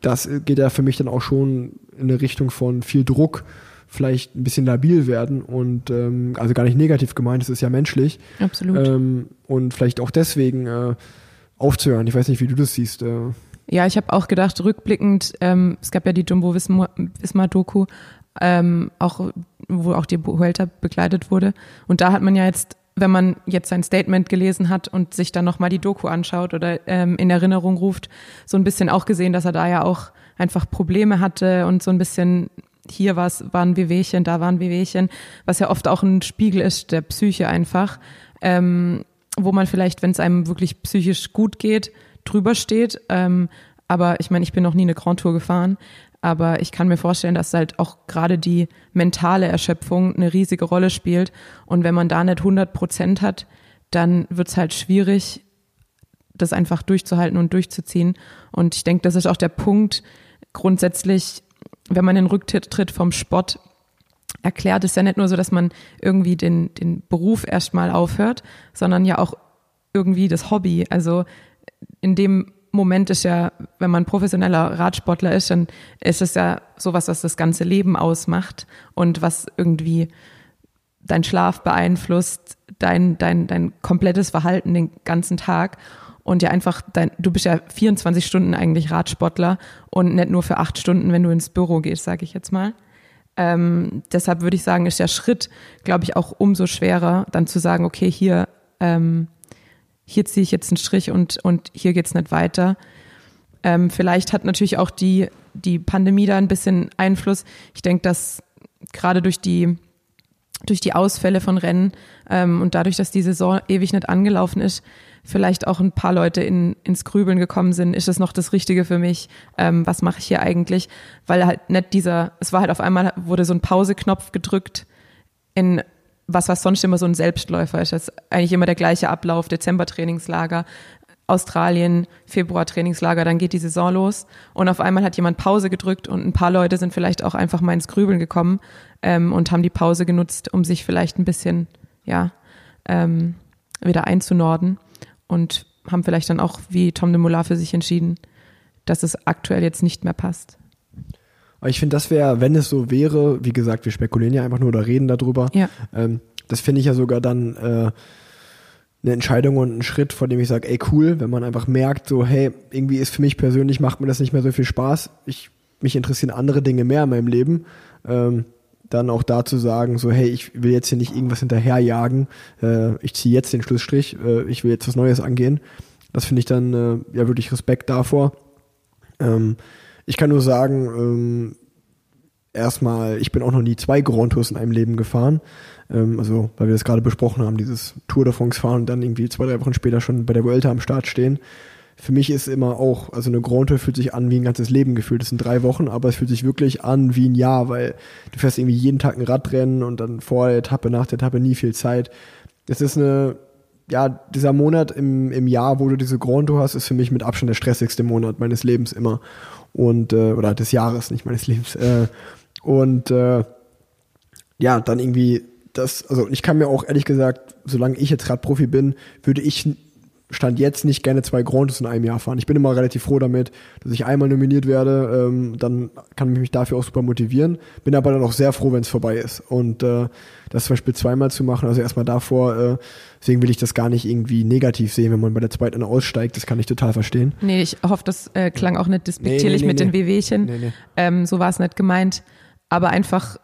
Speaker 2: das geht ja für mich dann auch schon in eine Richtung von viel Druck, vielleicht ein bisschen labil werden und ähm, also gar nicht negativ gemeint, es ist ja menschlich.
Speaker 1: Absolut.
Speaker 2: Ähm, und vielleicht auch deswegen äh, aufzuhören. Ich weiß nicht, wie du das siehst. Äh.
Speaker 1: Ja, ich habe auch gedacht, rückblickend, ähm, es gab ja die Jumbo Wismar-Doku, ähm, auch, wo auch die Vuelta begleitet wurde. Und da hat man ja jetzt, wenn man jetzt sein Statement gelesen hat und sich dann nochmal die Doku anschaut oder ähm, in Erinnerung ruft, so ein bisschen auch gesehen, dass er da ja auch einfach Probleme hatte und so ein bisschen hier war's, waren Wehwehchen, da waren Wehwehchen, was ja oft auch ein Spiegel ist der Psyche einfach, ähm, wo man vielleicht, wenn es einem wirklich psychisch gut geht, drüber steht. Ähm, aber ich meine, ich bin noch nie eine Grand Tour gefahren, aber ich kann mir vorstellen, dass halt auch gerade die mentale Erschöpfung eine riesige Rolle spielt. Und wenn man da nicht 100 Prozent hat, dann wird's halt schwierig, das einfach durchzuhalten und durchzuziehen. Und ich denke, das ist auch der Punkt grundsätzlich, wenn man den Rücktritt vom Sport erklärt, ist ja nicht nur so, dass man irgendwie den, den Beruf erstmal aufhört, sondern ja auch irgendwie das Hobby. Also in dem Moment ist ja, wenn man professioneller Radsportler ist, dann ist es ja sowas, was das ganze Leben ausmacht und was irgendwie dein Schlaf beeinflusst, dein, dein, dein komplettes Verhalten den ganzen Tag und ja einfach dein, du bist ja 24 Stunden eigentlich Radsportler und nicht nur für acht Stunden, wenn du ins Büro gehst, sage ich jetzt mal. Ähm, deshalb würde ich sagen, ist der Schritt, glaube ich, auch umso schwerer, dann zu sagen, okay, hier, ähm, hier ziehe ich jetzt einen Strich und, und hier geht's nicht weiter. Ähm, vielleicht hat natürlich auch die, die Pandemie da ein bisschen Einfluss. Ich denke, dass gerade durch die, durch die Ausfälle von Rennen ähm, und dadurch, dass die Saison ewig nicht angelaufen ist, vielleicht auch ein paar Leute in, ins Grübeln gekommen sind, ist es noch das Richtige für mich, ähm, was mache ich hier eigentlich, weil halt nicht dieser, es war halt auf einmal, wurde so ein Pauseknopf gedrückt in was, was sonst immer so ein Selbstläufer ist, das ist eigentlich immer der gleiche Ablauf, Dezember-Trainingslager, Australien, Februar-Trainingslager, dann geht die Saison los. Und auf einmal hat jemand Pause gedrückt und ein paar Leute sind vielleicht auch einfach mal ins Grübeln gekommen ähm, und haben die Pause genutzt, um sich vielleicht ein bisschen, ja, ähm, wieder einzunorden und haben vielleicht dann auch wie Tom de Moulin für sich entschieden, dass es aktuell jetzt nicht mehr passt.
Speaker 2: Ich finde, das wäre, wenn es so wäre, wie gesagt, wir spekulieren ja einfach nur oder reden darüber.
Speaker 1: Ja.
Speaker 2: Ähm, das finde ich ja sogar dann äh, eine Entscheidung und ein Schritt, vor dem ich sage, ey cool, wenn man einfach merkt, so hey, irgendwie ist für mich persönlich macht mir das nicht mehr so viel Spaß. Ich mich interessieren andere Dinge mehr in meinem Leben. Ähm, dann auch da zu sagen, so hey, ich will jetzt hier nicht irgendwas hinterherjagen, äh, ich ziehe jetzt den Schlussstrich, äh, ich will jetzt was Neues angehen. Das finde ich dann äh, ja wirklich Respekt davor. Ähm, ich kann nur sagen, ähm, erstmal, ich bin auch noch nie zwei Grand Tours in einem Leben gefahren. Ähm, also, weil wir das gerade besprochen haben, dieses Tour de France fahren und dann irgendwie zwei, drei Wochen später schon bei der Vuelta am Start stehen für mich ist immer auch, also eine Grand Tour fühlt sich an wie ein ganzes Leben gefühlt. Das sind drei Wochen, aber es fühlt sich wirklich an wie ein Jahr, weil du fährst irgendwie jeden Tag ein Radrennen und dann vor der Etappe, nach der Etappe nie viel Zeit. Das ist eine, ja, dieser Monat im, im Jahr, wo du diese Grand Tour hast, ist für mich mit Abstand der stressigste Monat meines Lebens immer. Und, äh, oder des Jahres, nicht meines Lebens. Äh, und äh, ja, dann irgendwie das, also ich kann mir auch ehrlich gesagt, solange ich jetzt Radprofi bin, würde ich Stand jetzt nicht gerne zwei Grandes in einem Jahr fahren. Ich bin immer relativ froh damit, dass ich einmal nominiert werde. Ähm, dann kann ich mich dafür auch super motivieren. Bin aber dann auch sehr froh, wenn es vorbei ist. Und äh, das zum Beispiel zweimal zu machen, also erstmal davor, äh, deswegen will ich das gar nicht irgendwie negativ sehen, wenn man bei der zweiten aussteigt. Das kann ich total verstehen.
Speaker 1: Nee, ich hoffe, das äh, klang auch nicht despektierlich nee, nee, nee, mit den Wehwehchen. Ähm, so war es nicht gemeint. Aber einfach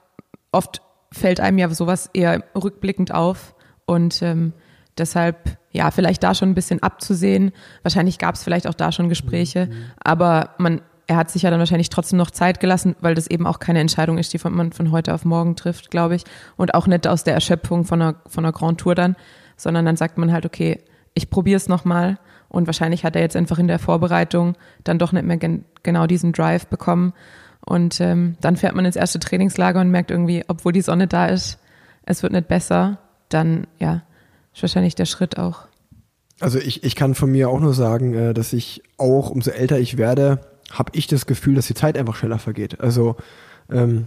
Speaker 1: oft fällt einem ja sowas eher rückblickend auf. Und ähm, deshalb ja, vielleicht da schon ein bisschen abzusehen. Wahrscheinlich gab es vielleicht auch da schon Gespräche, mhm. aber man, er hat sich ja dann wahrscheinlich trotzdem noch Zeit gelassen, weil das eben auch keine Entscheidung ist, die man von heute auf morgen trifft, glaube ich. Und auch nicht aus der Erschöpfung von einer, von einer Grand Tour dann, sondern dann sagt man halt, okay, ich probiere es nochmal. Und wahrscheinlich hat er jetzt einfach in der Vorbereitung dann doch nicht mehr gen genau diesen Drive bekommen. Und ähm, dann fährt man ins erste Trainingslager und merkt irgendwie, obwohl die Sonne da ist, es wird nicht besser. Dann, ja, ist wahrscheinlich der Schritt auch.
Speaker 2: Also ich, ich kann von mir auch nur sagen, äh, dass ich auch, umso älter ich werde, habe ich das Gefühl, dass die Zeit einfach schneller vergeht. Also ähm,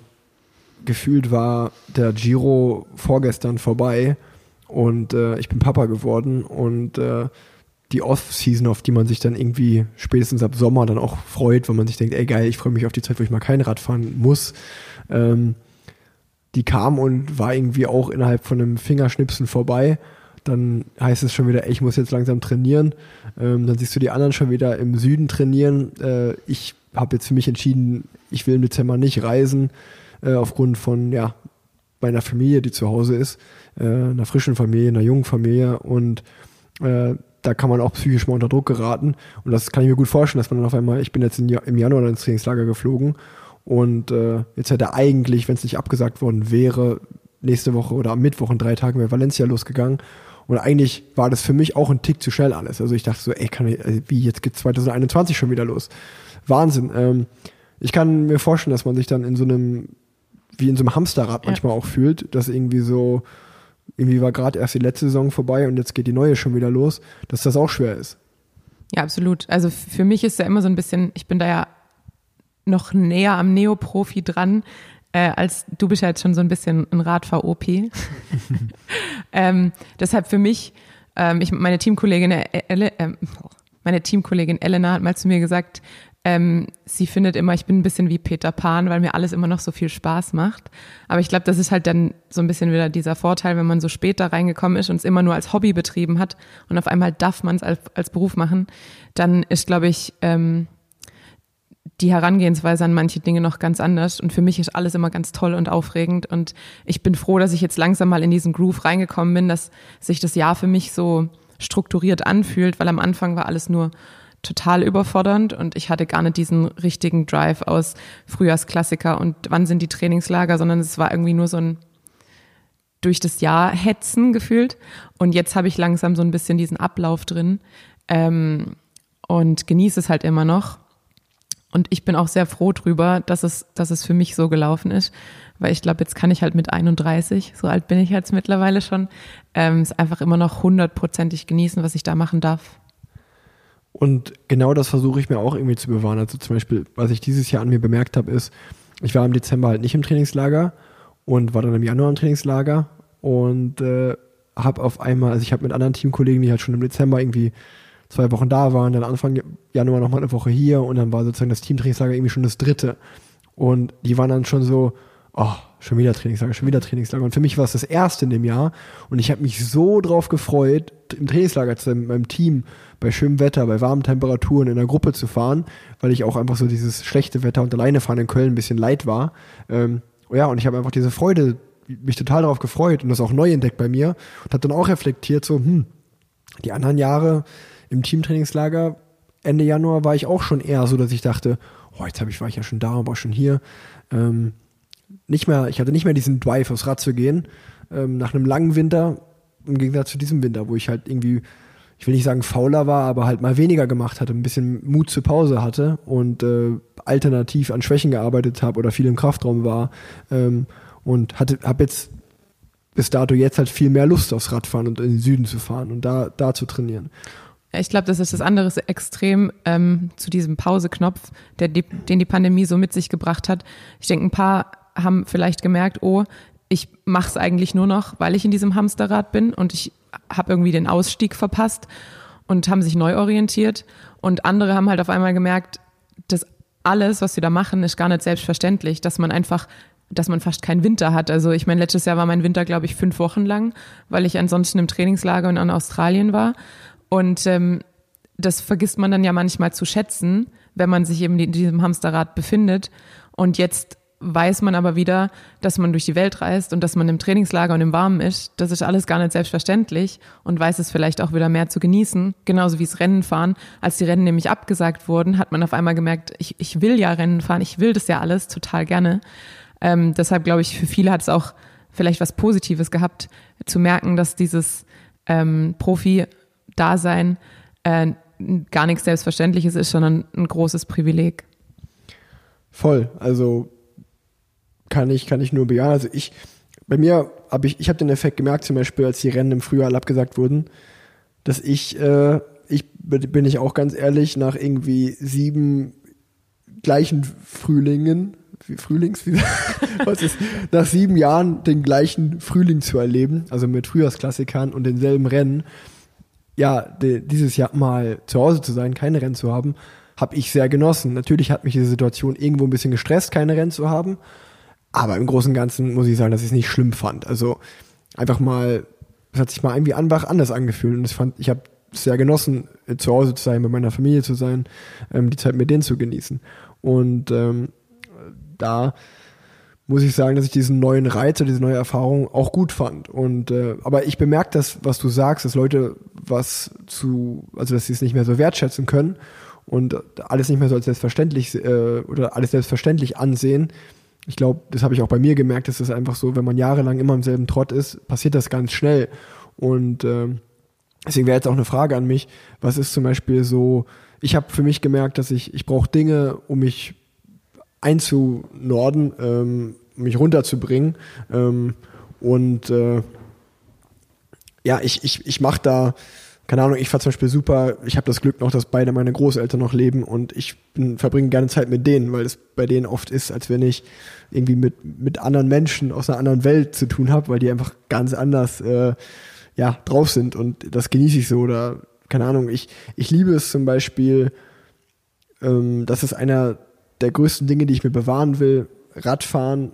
Speaker 2: gefühlt war der Giro vorgestern vorbei und äh, ich bin Papa geworden und äh, die Off-Season, auf die man sich dann irgendwie spätestens ab Sommer dann auch freut, weil man sich denkt, ey geil, ich freue mich auf die Zeit, wo ich mal kein Rad fahren muss. Ähm, die kam und war irgendwie auch innerhalb von einem Fingerschnipsen vorbei. Dann heißt es schon wieder, ich muss jetzt langsam trainieren. Ähm, dann siehst du die anderen schon wieder im Süden trainieren. Äh, ich habe jetzt für mich entschieden, ich will im Dezember nicht reisen, äh, aufgrund von ja, meiner Familie, die zu Hause ist, äh, einer frischen Familie, einer jungen Familie. Und äh, da kann man auch psychisch mal unter Druck geraten. Und das kann ich mir gut vorstellen, dass man dann auf einmal, ich bin jetzt im Januar ins Trainingslager geflogen und äh, jetzt hätte eigentlich, wenn es nicht abgesagt worden wäre, nächste Woche oder am Mittwoch in drei Tagen wäre Valencia losgegangen. Und eigentlich war das für mich auch ein Tick zu schnell alles. Also ich dachte so, ey, kann ich, also wie jetzt geht 2021 schon wieder los? Wahnsinn. Ähm, ich kann mir vorstellen, dass man sich dann in so einem, wie in so einem Hamsterrad ja. manchmal auch fühlt, dass irgendwie so, irgendwie war gerade erst die letzte Saison vorbei und jetzt geht die neue schon wieder los, dass das auch schwer ist.
Speaker 1: Ja, absolut. Also für mich ist ja immer so ein bisschen, ich bin da ja noch näher am Neoprofi dran, äh, als du bist ja jetzt schon so ein bisschen ein Radfahr-OP. ähm, deshalb für mich, ähm, ich, meine Teamkollegin, äh, äh, meine Teamkollegin Elena hat mal zu mir gesagt, ähm, sie findet immer, ich bin ein bisschen wie Peter Pan, weil mir alles immer noch so viel Spaß macht. Aber ich glaube, das ist halt dann so ein bisschen wieder dieser Vorteil, wenn man so später reingekommen ist und es immer nur als Hobby betrieben hat und auf einmal darf man es als, als Beruf machen, dann ist, glaube ich, ähm, die Herangehensweise an manche Dinge noch ganz anders. Und für mich ist alles immer ganz toll und aufregend. Und ich bin froh, dass ich jetzt langsam mal in diesen Groove reingekommen bin, dass sich das Jahr für mich so strukturiert anfühlt, weil am Anfang war alles nur total überfordernd und ich hatte gar nicht diesen richtigen Drive aus Frühjahrsklassiker und wann sind die Trainingslager, sondern es war irgendwie nur so ein durch das Jahr hetzen gefühlt. Und jetzt habe ich langsam so ein bisschen diesen Ablauf drin ähm, und genieße es halt immer noch. Und ich bin auch sehr froh drüber, dass es, dass es für mich so gelaufen ist, weil ich glaube, jetzt kann ich halt mit 31, so alt bin ich jetzt mittlerweile schon, ähm, es einfach immer noch hundertprozentig genießen, was ich da machen darf.
Speaker 2: Und genau das versuche ich mir auch irgendwie zu bewahren. Also zum Beispiel, was ich dieses Jahr an mir bemerkt habe, ist, ich war im Dezember halt nicht im Trainingslager und war dann im Januar im Trainingslager und äh, habe auf einmal, also ich habe mit anderen Teamkollegen, die halt schon im Dezember irgendwie zwei Wochen da waren, dann Anfang Januar nochmal eine Woche hier und dann war sozusagen das Teamtrainingslager irgendwie schon das dritte. Und die waren dann schon so, oh, schon wieder Trainingslager, schon wieder Trainingslager. Und für mich war es das erste in dem Jahr und ich habe mich so drauf gefreut, im Trainingslager zu sein mit meinem Team, bei schönem Wetter, bei warmen Temperaturen in der Gruppe zu fahren, weil ich auch einfach so dieses schlechte Wetter und alleine fahren in Köln ein bisschen leid war. Ähm, ja, und ich habe einfach diese Freude, mich total darauf gefreut und das auch neu entdeckt bei mir und habe dann auch reflektiert, so, hm, die anderen Jahre, im Teamtrainingslager Ende Januar war ich auch schon eher so, dass ich dachte, oh, jetzt ich, war ich ja schon da, war schon hier. Ähm, nicht mehr, ich hatte nicht mehr diesen Drive, aufs Rad zu gehen. Ähm, nach einem langen Winter, im Gegensatz zu diesem Winter, wo ich halt irgendwie, ich will nicht sagen fauler war, aber halt mal weniger gemacht hatte, ein bisschen Mut zur Pause hatte und äh, alternativ an Schwächen gearbeitet habe oder viel im Kraftraum war ähm, und hatte, habe jetzt bis dato jetzt halt viel mehr Lust aufs Radfahren und in den Süden zu fahren und da, da zu trainieren.
Speaker 1: Ich glaube, das ist das andere Extrem ähm, zu diesem Pauseknopf, der den die Pandemie so mit sich gebracht hat. Ich denke, ein paar haben vielleicht gemerkt, oh, ich mache es eigentlich nur noch, weil ich in diesem Hamsterrad bin und ich habe irgendwie den Ausstieg verpasst und haben sich neu orientiert. Und andere haben halt auf einmal gemerkt, dass alles, was sie da machen, ist gar nicht selbstverständlich, dass man einfach dass man fast keinen Winter hat. Also ich meine, letztes Jahr war mein Winter, glaube ich, fünf Wochen lang, weil ich ansonsten im Trainingslager und in Australien war. Und ähm, das vergisst man dann ja manchmal zu schätzen, wenn man sich eben in diesem Hamsterrad befindet. Und jetzt weiß man aber wieder, dass man durch die Welt reist und dass man im Trainingslager und im Warmen ist. Das ist alles gar nicht selbstverständlich und weiß es vielleicht auch wieder mehr zu genießen. Genauso wie es Rennen fahren. Als die Rennen nämlich abgesagt wurden, hat man auf einmal gemerkt, ich, ich will ja Rennen fahren, ich will das ja alles total gerne. Ähm, deshalb glaube ich, für viele hat es auch vielleicht was Positives gehabt, zu merken, dass dieses ähm, Profi Dasein äh, gar nichts Selbstverständliches ist, sondern ein großes Privileg.
Speaker 2: Voll. Also kann ich, kann ich nur bejahen. Also ich, bei mir habe ich, ich habe den Effekt gemerkt, zum Beispiel, als die Rennen im Frühjahr abgesagt wurden, dass ich, äh, ich bin ich auch ganz ehrlich, nach irgendwie sieben gleichen Frühlingen, Frühlings, wie, was ist, nach sieben Jahren den gleichen Frühling zu erleben, also mit Frühjahrsklassikern und denselben Rennen, ja, dieses Jahr mal zu Hause zu sein, keine Rennen zu haben, habe ich sehr genossen. Natürlich hat mich diese Situation irgendwo ein bisschen gestresst, keine Rennen zu haben, aber im Großen und Ganzen muss ich sagen, dass ich es nicht schlimm fand. Also einfach mal, es hat sich mal irgendwie einfach anders angefühlt und ich fand, ich habe sehr genossen, zu Hause zu sein, mit meiner Familie zu sein, ähm, die Zeit mit denen zu genießen. Und ähm, da muss ich sagen, dass ich diesen neuen Reiz oder diese neue Erfahrung auch gut fand. Und äh, aber ich bemerke das, was du sagst, dass Leute was zu, also dass sie es nicht mehr so wertschätzen können und alles nicht mehr so als selbstverständlich äh, oder alles selbstverständlich ansehen. Ich glaube, das habe ich auch bei mir gemerkt, dass es einfach so, wenn man jahrelang immer im selben Trott ist, passiert das ganz schnell. Und äh, deswegen wäre jetzt auch eine Frage an mich, was ist zum Beispiel so, ich habe für mich gemerkt, dass ich, ich brauche Dinge, um mich einzunorden, ähm, mich runterzubringen. Ähm, und äh, ja, ich, ich, ich mache da, keine Ahnung, ich fahre zum Beispiel super, ich habe das Glück noch, dass beide meine Großeltern noch leben und ich bin, verbringe gerne Zeit mit denen, weil es bei denen oft ist, als wenn ich irgendwie mit, mit anderen Menschen aus einer anderen Welt zu tun habe, weil die einfach ganz anders äh, ja, drauf sind und das genieße ich so oder keine Ahnung, ich, ich liebe es zum Beispiel, ähm, das ist einer der größten Dinge, die ich mir bewahren will. Radfahren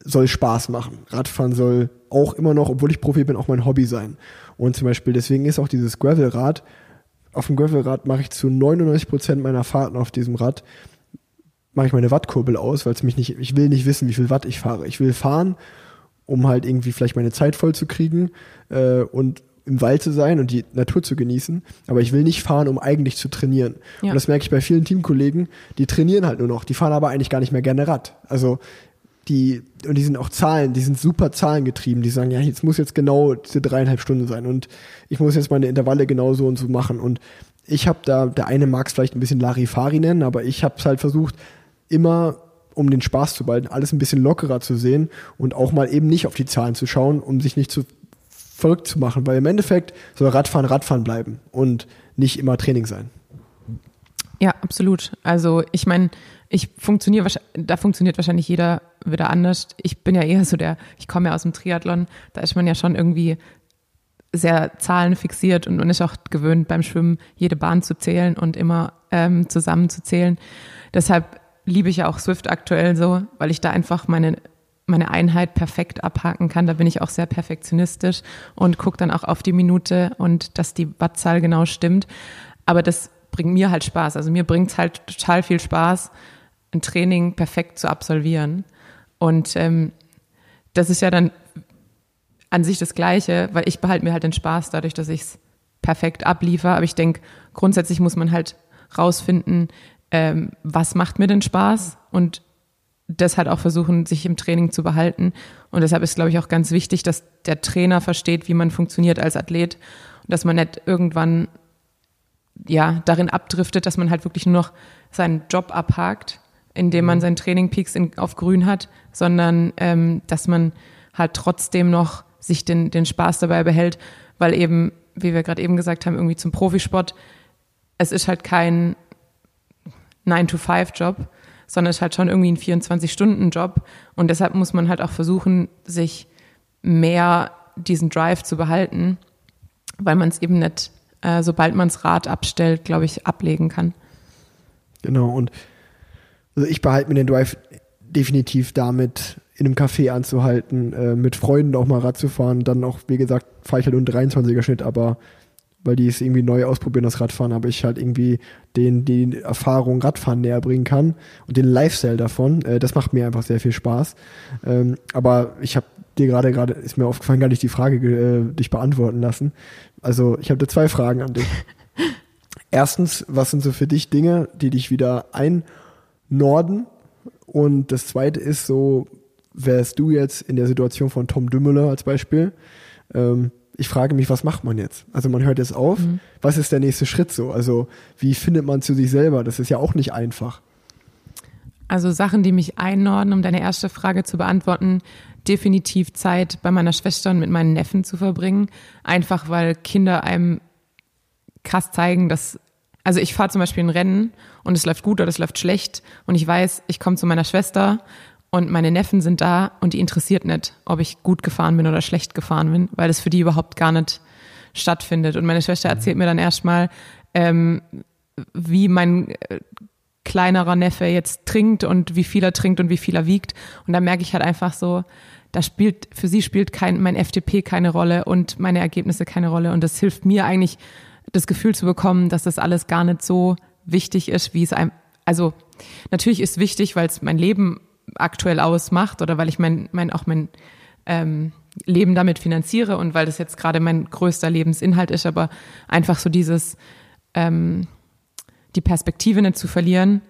Speaker 2: soll Spaß machen. Radfahren soll auch immer noch, obwohl ich Profi bin, auch mein Hobby sein. Und zum Beispiel, deswegen ist auch dieses Gravelrad, auf dem Gravelrad mache ich zu 99 Prozent meiner Fahrten auf diesem Rad, mache ich meine Wattkurbel aus, weil es mich nicht, ich will nicht wissen, wie viel Watt ich fahre. Ich will fahren, um halt irgendwie vielleicht meine Zeit voll zu kriegen äh, und im Wald zu sein und die Natur zu genießen, aber ich will nicht fahren, um eigentlich zu trainieren. Ja. Und das merke ich bei vielen Teamkollegen, die trainieren halt nur noch, die fahren aber eigentlich gar nicht mehr gerne Rad. Also die, und die sind auch Zahlen, die sind super zahlengetrieben, die sagen, ja, jetzt muss jetzt genau diese dreieinhalb Stunden sein und ich muss jetzt meine Intervalle genau so und so machen. Und ich habe da, der eine mag es vielleicht ein bisschen Larifari nennen, aber ich habe es halt versucht, immer um den Spaß zu behalten, alles ein bisschen lockerer zu sehen und auch mal eben nicht auf die Zahlen zu schauen, um sich nicht zu verrückt zu machen, weil im Endeffekt soll Radfahren Radfahren bleiben und nicht immer Training sein.
Speaker 1: Ja, absolut. Also ich meine, ich funktioniere, da funktioniert wahrscheinlich jeder wieder anders. Ich bin ja eher so der, ich komme ja aus dem Triathlon, da ist man ja schon irgendwie sehr zahlenfixiert und man ist auch gewöhnt beim Schwimmen jede Bahn zu zählen und immer ähm, zusammenzuzählen. Deshalb liebe ich ja auch Swift aktuell so, weil ich da einfach meine meine Einheit perfekt abhaken kann. Da bin ich auch sehr perfektionistisch und gucke dann auch auf die Minute und dass die Wattzahl genau stimmt. Aber das bringt mir halt Spaß. Also mir bringt es halt total viel Spaß, ein Training perfekt zu absolvieren. Und ähm, das ist ja dann an sich das Gleiche, weil ich behalte mir halt den Spaß dadurch, dass ich es perfekt abliefer. Aber ich denke, grundsätzlich muss man halt rausfinden, ähm, was macht mir denn Spaß und das halt auch versuchen, sich im Training zu behalten. Und deshalb ist, glaube ich, auch ganz wichtig, dass der Trainer versteht, wie man funktioniert als Athlet und dass man nicht irgendwann ja darin abdriftet, dass man halt wirklich nur noch seinen Job abhakt, indem man mhm. seinen Trainingpeaks in, auf Grün hat, sondern ähm, dass man halt trotzdem noch sich den, den Spaß dabei behält, weil eben, wie wir gerade eben gesagt haben, irgendwie zum Profisport, es ist halt kein 9-to-5-Job, sondern es ist halt schon irgendwie ein 24-Stunden-Job. Und deshalb muss man halt auch versuchen, sich mehr diesen Drive zu behalten, weil man es eben nicht, äh, sobald man das Rad abstellt, glaube ich, ablegen kann.
Speaker 2: Genau, und also ich behalte mir den Drive definitiv damit, in einem Café anzuhalten, äh, mit Freunden auch mal Rad zu fahren. Dann auch, wie gesagt, fahre ich halt nur 23er Schnitt, aber weil die es irgendwie neu ausprobieren, das Radfahren, aber ich halt irgendwie den, die Erfahrung Radfahren näher bringen kann und den Lifestyle davon. Äh, das macht mir einfach sehr viel Spaß. Ähm, aber ich habe dir gerade, gerade ist mir aufgefallen, gar nicht die Frage äh, dich beantworten lassen. Also ich habe da zwei Fragen an dich. Erstens, was sind so für dich Dinge, die dich wieder einnorden? Und das zweite ist so, wärst du jetzt in der Situation von Tom Dümmeler als Beispiel? Ähm, ich frage mich, was macht man jetzt? Also man hört jetzt auf, mhm. was ist der nächste Schritt so? Also wie findet man zu sich selber? Das ist ja auch nicht einfach.
Speaker 1: Also Sachen, die mich einnorden, um deine erste Frage zu beantworten, definitiv Zeit bei meiner Schwester und mit meinen Neffen zu verbringen. Einfach weil Kinder einem krass zeigen, dass, also ich fahre zum Beispiel ein Rennen und es läuft gut oder es läuft schlecht und ich weiß, ich komme zu meiner Schwester und meine Neffen sind da und die interessiert nicht, ob ich gut gefahren bin oder schlecht gefahren bin, weil es für die überhaupt gar nicht stattfindet. Und meine Schwester erzählt mir dann erstmal, ähm, wie mein äh, kleinerer Neffe jetzt trinkt und wie viel er trinkt und wie viel er wiegt. Und da merke ich halt einfach so, da spielt, für sie spielt kein, mein FDP keine Rolle und meine Ergebnisse keine Rolle. Und das hilft mir eigentlich, das Gefühl zu bekommen, dass das alles gar nicht so wichtig ist, wie es einem, also natürlich ist wichtig, weil es mein Leben aktuell ausmacht oder weil ich mein, mein auch mein ähm, Leben damit finanziere und weil das jetzt gerade mein größter Lebensinhalt ist, aber einfach so dieses, ähm, die Perspektive nicht zu verlieren,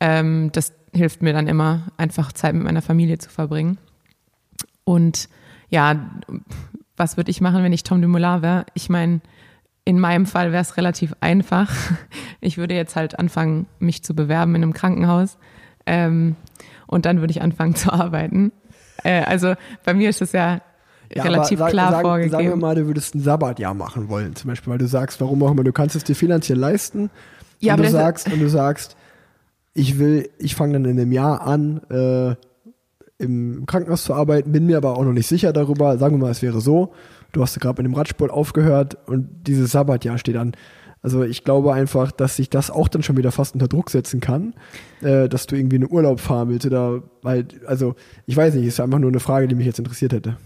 Speaker 1: ähm, das hilft mir dann immer, einfach Zeit mit meiner Familie zu verbringen. Und ja, was würde ich machen, wenn ich Tom Dumoulin wäre? Ich meine, in meinem Fall wäre es relativ einfach. Ich würde jetzt halt anfangen, mich zu bewerben in einem Krankenhaus. Ähm, und dann würde ich anfangen zu arbeiten. Äh, also bei mir ist es ja,
Speaker 2: Ja,
Speaker 1: relativ
Speaker 2: sag,
Speaker 1: klar
Speaker 2: sag,
Speaker 1: vorgegeben.
Speaker 2: Sagen wir mal, du würdest ein Sabbatjahr machen wollen, zum Beispiel, weil du sagst, warum auch immer, du kannst es dir finanziell leisten.
Speaker 1: Ja,
Speaker 2: und
Speaker 1: aber
Speaker 2: du
Speaker 1: das-
Speaker 2: sagst, und du sagst, ich will, ich fange dann in einem Jahr an, äh, im Krankenhaus zu arbeiten, bin mir aber auch noch nicht sicher darüber. Sagen wir mal, es wäre so, du hast gerade mit dem Radsport aufgehört und dieses Sabbatjahr steht an. Also ich glaube einfach, dass sich das auch dann schon wieder fast unter Druck setzen kann, äh, dass du irgendwie in den Urlaub fahren willst oder weil, also ich weiß nicht, ist einfach nur eine Frage, die mich jetzt interessiert hätte.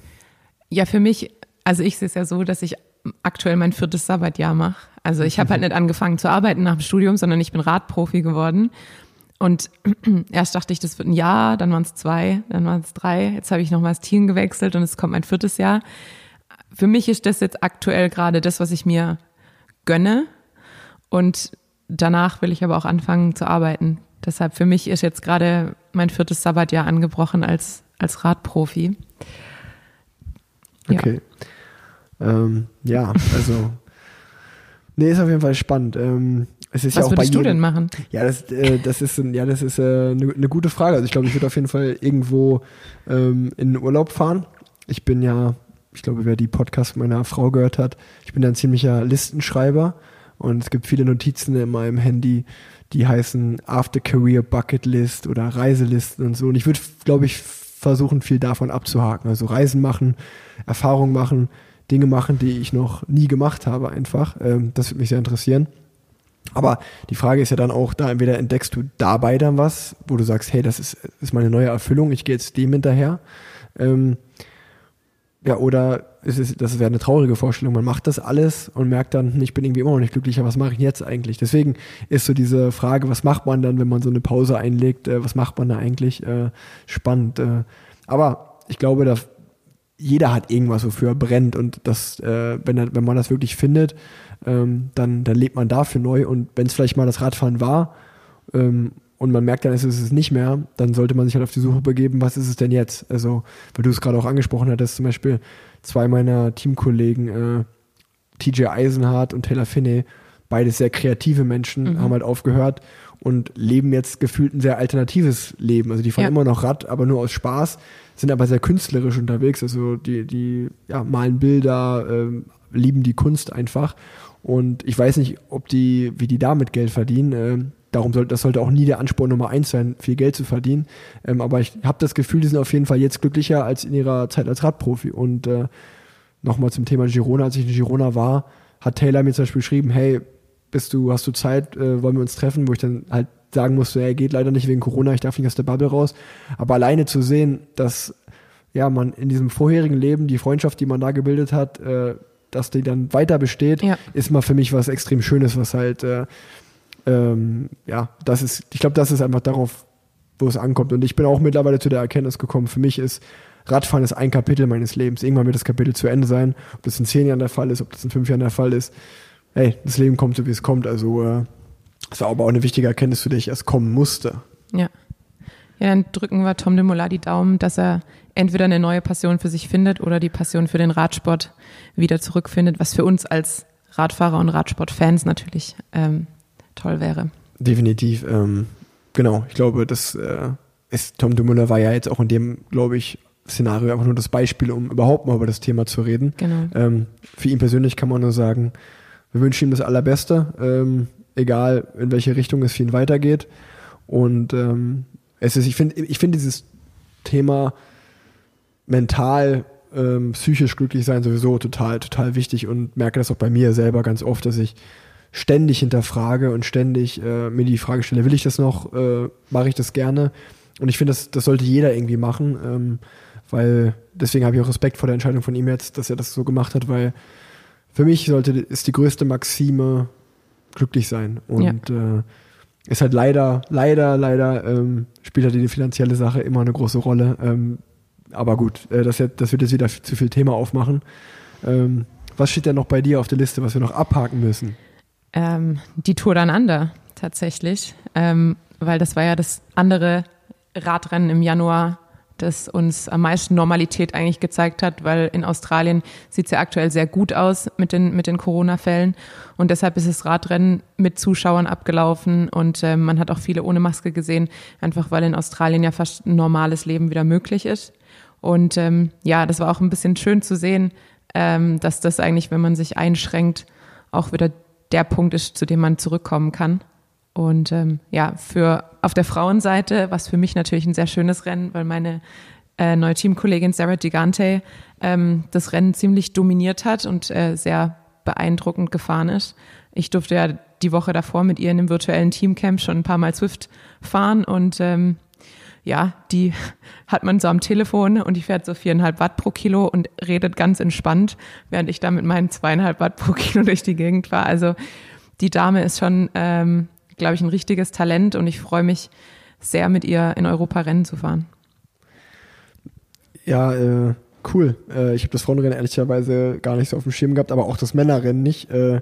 Speaker 1: Ja, für mich, also ich sehe es ja so, dass ich aktuell mein viertes Sabbatjahr mache. Also ich habe halt nicht angefangen zu arbeiten nach dem Studium, sondern ich bin Radprofi geworden. Und erst dachte ich, das wird ein Jahr, dann waren es zwei, dann waren es drei. Jetzt habe ich nochmal das Team gewechselt und es kommt mein viertes Jahr. Für mich ist das jetzt aktuell gerade das, was ich mir gönne. Und danach will ich aber auch anfangen zu arbeiten. Deshalb für mich ist jetzt gerade mein viertes Sabbatjahr angebrochen als, als Radprofi. Ja.
Speaker 2: Okay. Ähm, ja, also. Nee, ist auf jeden Fall spannend. Ähm, es ist
Speaker 1: Was
Speaker 2: ja auch bei
Speaker 1: würdest du
Speaker 2: jedem,
Speaker 1: denn machen?
Speaker 2: Ja, das, äh, das ist, ja, das ist äh, eine ne gute Frage. Also ich glaube, ich würde auf jeden Fall irgendwo ähm, in den Urlaub fahren. Ich bin ja, ich glaube, wer die Podcast meiner Frau gehört hat, ich bin ja ein ziemlicher Listenschreiber und es gibt viele Notizen in meinem Handy, die heißen After Career Bucket List oder Reiselisten und so. Und ich würde, glaube ich, versuchen, viel davon abzuhaken. Also Reisen machen, Erfahrungen machen, Dinge machen, die ich noch nie gemacht habe, einfach. Ähm, das würde mich sehr interessieren. Aber die Frage ist ja dann auch, da entweder entdeckst du dabei dann was, wo du sagst, hey, das ist, ist meine neue Erfüllung, ich gehe jetzt dem hinterher. Ähm, ja, oder ist es, das wäre eine traurige Vorstellung, man macht das alles und merkt dann, ich bin irgendwie immer noch nicht glücklicher, was mache ich jetzt eigentlich? Deswegen ist so diese Frage, was macht man dann, wenn man so eine Pause einlegt, äh, was macht man da eigentlich, äh, spannend. Äh, aber ich glaube, da jeder hat irgendwas, wofür er brennt. Und das, äh, wenn, er, wenn man das wirklich findet, ähm, dann, dann lebt man dafür neu. Und wenn es vielleicht mal das Radfahren war ähm, und man merkt dann, es ist es nicht mehr, dann sollte man sich halt auf die Suche begeben, was ist es denn jetzt? Also, weil du es gerade auch angesprochen hattest, zum Beispiel zwei meiner Teamkollegen, äh, TJ Eisenhardt und Taylor Finney, beide sehr kreative Menschen, haben halt aufgehört und leben jetzt gefühlt ein sehr alternatives Leben. Also die fahren
Speaker 1: Ja.
Speaker 2: immer noch Rad, aber nur aus Spaß, sind aber sehr künstlerisch unterwegs. Also die, die ja, malen Bilder, ähm, lieben die Kunst einfach. Und ich weiß nicht, ob die, wie die damit Geld verdienen. Ähm, darum sollte, das sollte auch nie der Ansporn Nummer eins sein, viel Geld zu verdienen. Ähm, aber ich habe das Gefühl, die sind auf jeden Fall jetzt glücklicher als in ihrer Zeit als Radprofi. Und äh, nochmal zum Thema Girona, als ich in Girona war, hat Taylor mir zum Beispiel geschrieben, hey, bist du, hast du Zeit, äh, wollen wir uns treffen, wo ich dann halt sagen musste, er geht leider nicht wegen Corona, ich darf nicht aus der Bubble raus. Aber alleine zu sehen, dass ja man in diesem vorherigen Leben die Freundschaft, die man da gebildet hat, äh, dass die dann weiter besteht,
Speaker 1: Ja.
Speaker 2: ist mal für mich was extrem Schönes, was halt äh, ähm, ja, das ist, ich glaube, das ist einfach darauf, wo es ankommt. Und ich bin auch mittlerweile zu der Erkenntnis gekommen, für mich ist Radfahren ist ein Kapitel meines Lebens. Irgendwann wird das Kapitel zu Ende sein. Ob das in zehn Jahren der Fall ist, ob das in fünf Jahren der Fall ist. Hey, das Leben kommt so, wie es kommt. Also, äh, das war aber auch eine wichtige Erkenntnis, zu der ich erst kommen musste.
Speaker 1: Ja. Ja, dann drücken wir Tom de Mola die Daumen, dass er entweder eine neue Passion für sich findet oder die Passion für den Radsport wieder zurückfindet, was für uns als Radfahrer und Radsportfans natürlich ähm, toll wäre.
Speaker 2: Definitiv. Ähm, genau, ich glaube, das äh, ist, Tom Dumoulin war ja jetzt auch in dem, glaube ich, Szenario einfach nur das Beispiel, um überhaupt mal über das Thema zu reden.
Speaker 1: Genau.
Speaker 2: Ähm, für ihn persönlich kann man nur sagen, wir wünschen ihm das Allerbeste, ähm, egal in welche Richtung es für ihn weitergeht. Und ähm, es ist, ich finde, ich finde dieses Thema mental, ähm, psychisch glücklich sein sowieso total, total wichtig und merke das auch bei mir selber ganz oft, dass ich ständig hinterfrage und ständig äh, mir die Frage stelle, will ich das noch, äh, mache ich das gerne? Und ich finde, das, das sollte jeder irgendwie machen, ähm, weil deswegen habe ich auch Respekt vor der Entscheidung von ihm jetzt, dass er das so gemacht hat, weil für mich sollte ist die größte Maxime glücklich sein und ja. äh, ist halt leider, leider, leider ähm, spielt halt die finanzielle Sache immer eine große Rolle. Ähm, aber gut, äh, das, das wird jetzt wieder zu viel Thema aufmachen. Ähm, was steht denn noch bei dir auf der Liste, was wir noch abhaken müssen?
Speaker 1: Ähm, die Tour Down Under tatsächlich, ähm, weil das war ja das andere Radrennen im Januar, das uns am meisten Normalität eigentlich gezeigt hat, weil in Australien sieht es ja aktuell sehr gut aus mit den, mit den Corona-Fällen. Und deshalb ist das Radrennen mit Zuschauern abgelaufen und äh, man hat auch viele ohne Maske gesehen, einfach weil in Australien ja fast ein normales Leben wieder möglich ist. Und ähm, ja, das war auch ein bisschen schön zu sehen, ähm, dass das eigentlich, wenn man sich einschränkt, auch wieder der Punkt ist, zu dem man zurückkommen kann. Und ähm, ja, für auf der Frauenseite, was für mich natürlich ein sehr schönes Rennen, weil meine äh, neue Teamkollegin Sarah Gigante ähm, das Rennen ziemlich dominiert hat und äh, sehr beeindruckend gefahren ist. Ich durfte ja die Woche davor mit ihr in einem virtuellen Teamcamp schon ein paar Mal Swift fahren und ähm, ja, die hat man so am Telefon und die fährt so viereinhalb Watt pro Kilo und redet ganz entspannt, während ich da mit meinen zweieinhalb Watt pro Kilo durch die Gegend war. Also die Dame ist schon, ähm, glaube ich, ein richtiges Talent und ich freue mich sehr, mit ihr in Europa Rennen zu fahren.
Speaker 2: Ja, äh, cool. Äh, ich habe das Frauenrennen ehrlicherweise gar nicht so auf dem Schirm gehabt, aber auch das Männerrennen nicht. Äh,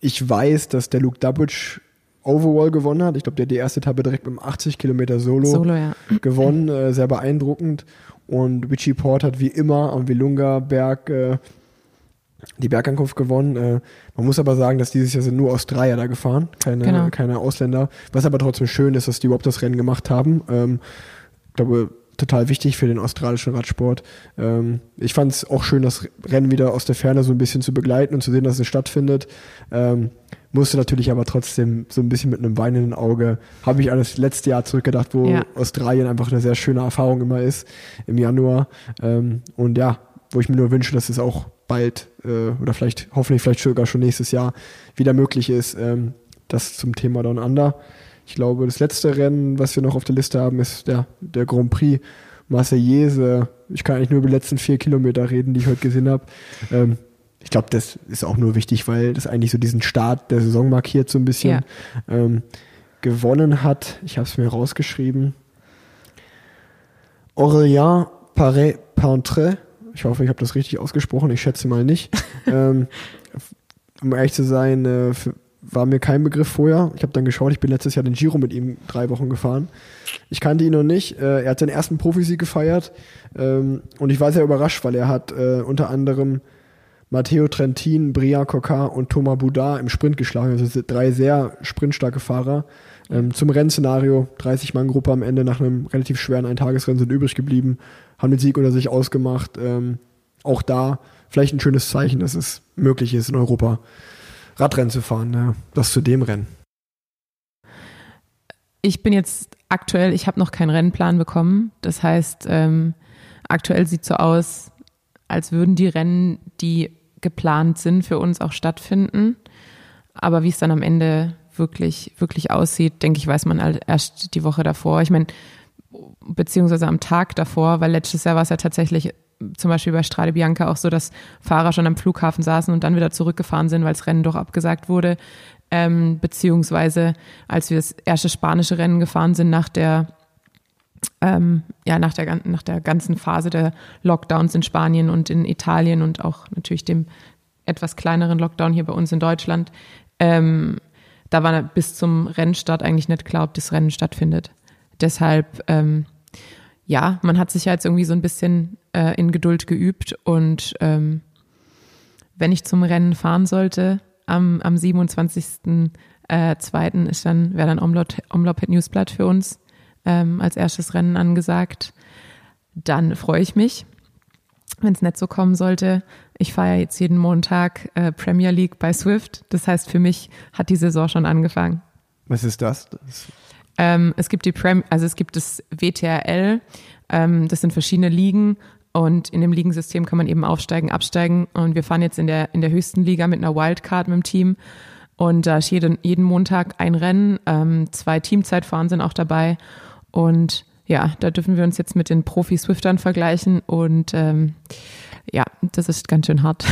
Speaker 2: ich weiß, dass der Luke Dubbridge Overall gewonnen hat. Ich glaube, der hat die erste Etappe direkt mit einem 80 Kilometer Solo,
Speaker 1: Solo ja.
Speaker 2: gewonnen, äh, sehr beeindruckend. Und Richie Port hat wie immer am Wilunga Berg äh, die Bergankunft gewonnen. Äh, man muss aber sagen, dass dieses Jahr sind nur Australier da gefahren, keine, genau. keine Ausländer. Was aber trotzdem schön ist, dass die überhaupt das Rennen gemacht haben. Ähm, ich glaube, total wichtig für den australischen Radsport. Ähm, ich fand es auch schön, das Rennen wieder aus der Ferne so ein bisschen zu begleiten und zu sehen, dass es stattfindet. Ähm, musste natürlich aber trotzdem so ein bisschen mit einem weinenden Auge, habe ich an das letzte Jahr zurückgedacht, wo ja. Australien einfach eine sehr schöne Erfahrung immer ist im Januar. Ähm, und ja, wo ich mir nur wünsche, dass es auch bald äh, oder vielleicht, hoffentlich vielleicht sogar schon nächstes Jahr wieder möglich ist, ähm, das zum Thema Down Under. Ich glaube, das letzte Rennen, was wir noch auf der Liste haben, ist der, der Grand Prix Marseillaise. Ich kann eigentlich nur über die letzten vier Kilometer reden, die ich heute gesehen habe. Ähm, ich glaube, das ist auch nur wichtig, weil das eigentlich so diesen Start der Saison markiert, so ein bisschen. Ja. Ähm, gewonnen hat, ich habe es mir rausgeschrieben, Aurélien Paré-Pantre. Ich hoffe, ich habe das richtig ausgesprochen, ich schätze mal nicht. ähm, um ehrlich zu sein, äh, für, war mir kein Begriff vorher. Ich habe dann geschaut, ich bin letztes Jahr den Giro mit ihm drei Wochen gefahren. Ich kannte ihn noch nicht. Äh, er hat seinen ersten Profisieg gefeiert ähm, und ich war sehr überrascht, weil er hat äh, unter anderem Matteo Trentin, Brian Coquart und Thomas Boudard im Sprint geschlagen. Also drei sehr sprintstarke Fahrer. Ähm, zum Rennszenario, 30-Mann-Gruppe am Ende nach einem relativ schweren Eintagesrennen sind übrig geblieben, haben den Sieg unter sich ausgemacht. Ähm, auch da vielleicht ein schönes Zeichen, dass es möglich ist in Europa Radrennen zu fahren, ja, das zu dem Rennen.
Speaker 1: Ich bin jetzt aktuell, ich habe noch keinen Rennplan bekommen. Das heißt, ähm, aktuell sieht so aus, als würden die Rennen, die geplant sind, für uns auch stattfinden. Aber wie es dann am Ende wirklich, wirklich aussieht, denke ich, weiß man erst die Woche davor. Ich meine, beziehungsweise am Tag davor, weil letztes Jahr war es ja tatsächlich zum Beispiel bei Strade Bianca auch so, dass Fahrer schon am Flughafen saßen und dann wieder zurückgefahren sind, weil das Rennen doch abgesagt wurde. Ähm, beziehungsweise als wir das erste spanische Rennen gefahren sind nach der ähm, ja, nach der, nach der ganzen Phase der Lockdowns in Spanien und in Italien und auch natürlich dem etwas kleineren Lockdown hier bei uns in Deutschland, ähm, da war bis zum Rennstart eigentlich nicht klar, ob das Rennen stattfindet. Deshalb, ähm, ja, man hat sich ja jetzt irgendwie so ein bisschen äh, in Geduld geübt und ähm, wenn ich zum Rennen fahren sollte, am, am 27.02. Äh, ist dann, wäre dann Omlop, Omlop Newsblatt für uns ähm, als erstes Rennen angesagt. Dann freue ich mich. wenn es nicht so kommen sollte. Ich feiere jetzt jeden Montag äh, Premier League bei Swift. Das heißt, für mich hat die Saison schon angefangen.
Speaker 2: Was ist das? das
Speaker 1: Ähm, es gibt die Prem also es gibt das WTRL, ähm, das sind verschiedene Ligen und in dem Ligensystem kann man eben aufsteigen, absteigen und wir fahren jetzt in der in der höchsten Liga mit einer Wildcard mit dem Team und da ist jeden, jeden Montag ein Rennen, ähm, zwei Teamzeitfahren sind auch dabei und ja, da dürfen wir uns jetzt mit den Profi-Swiftern vergleichen und ähm, ja, das ist ganz schön hart.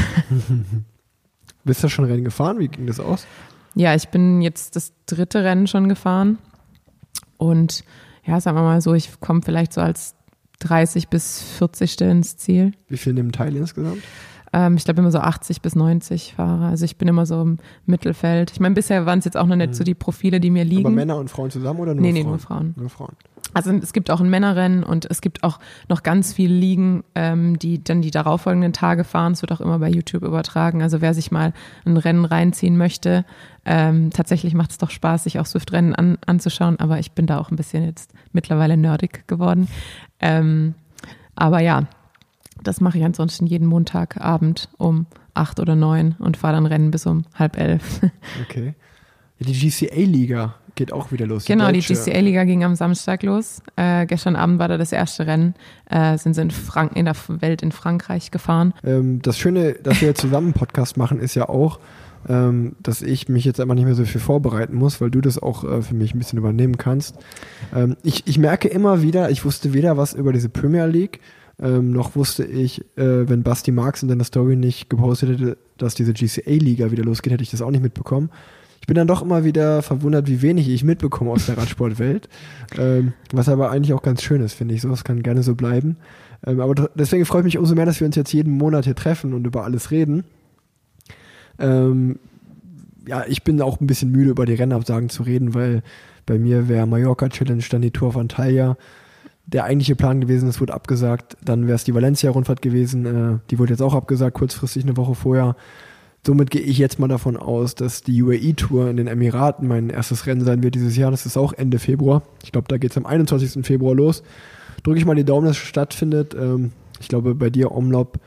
Speaker 2: Bist du schon Rennen gefahren? Wie ging das aus?
Speaker 1: Ja, ich bin jetzt das dritte Rennen schon gefahren und ja, sagen wir mal so, ich komme vielleicht so als 30 bis 40 ins Ziel.
Speaker 2: Wie viel nehmen teil insgesamt?
Speaker 1: Ähm, ich glaube immer so 80 bis 90 Fahrer. Also ich bin immer so im Mittelfeld. Ich meine, bisher waren es jetzt auch noch nicht so die Profile, die mir liegen.
Speaker 2: Aber Männer und Frauen zusammen oder nur
Speaker 1: Nee, nee,
Speaker 2: Frauen?
Speaker 1: nur Frauen.
Speaker 2: Nur Frauen.
Speaker 1: Also es gibt auch ein Männerrennen und es gibt auch noch ganz viele Ligen, ähm, die dann die darauffolgenden Tage fahren. Es wird auch immer bei YouTube übertragen. Also wer sich mal ein Rennen reinziehen möchte, ähm, tatsächlich macht es doch Spaß, sich auch Swift-Rennen an, anzuschauen. Aber ich bin da auch ein bisschen jetzt mittlerweile nerdig geworden. Ähm, aber ja, das mache ich ansonsten jeden Montagabend um acht oder neun und fahre dann Rennen bis um halb elf.
Speaker 2: Okay. Die GCA-Liga geht auch wieder los.
Speaker 1: Genau, die
Speaker 2: deutsche.
Speaker 1: GCA-Liga ging am Samstag los. Äh, gestern Abend war da das erste Rennen. Äh, sind sie in, Frank in der Welt in Frankreich gefahren.
Speaker 2: Ähm, das Schöne, dass wir zusammen einen Podcast machen, ist ja auch, ähm, dass ich mich jetzt einfach nicht mehr so viel vorbereiten muss, weil du das auch äh, für mich ein bisschen übernehmen kannst. Ähm, ich, ich merke immer wieder, ich wusste weder was über diese Premier League, ähm, noch wusste ich, äh, wenn Basti Marx in seiner Story nicht gepostet hätte, dass diese GCA-Liga wieder losgeht, hätte ich das auch nicht mitbekommen. Ich bin dann doch immer wieder verwundert, wie wenig ich mitbekomme aus der Radsportwelt. ähm, was aber eigentlich auch ganz schön ist, finde ich. Sowas kann gerne so bleiben. Ähm, aber deswegen freue ich mich umso mehr, dass wir uns jetzt jeden Monat hier treffen und über alles reden. Ähm, ja, ich bin auch ein bisschen müde, über die Rennabsagen zu reden, weil bei mir wäre Mallorca Challenge, dann die Tour of Antalya. Der eigentliche Plan gewesen, es wurde abgesagt. Dann wäre es die Valencia-Rundfahrt gewesen. Äh, die wurde jetzt auch abgesagt, kurzfristig eine Woche vorher. Somit gehe ich jetzt mal davon aus, dass die UAE-Tour in den Emiraten mein erstes Rennen sein wird dieses Jahr. Das ist auch Ende Februar. Ich glaube, da geht es am 21. Februar los. Drücke ich mal die Daumen, dass es stattfindet. Ähm, ich glaube, bei dir Omlop,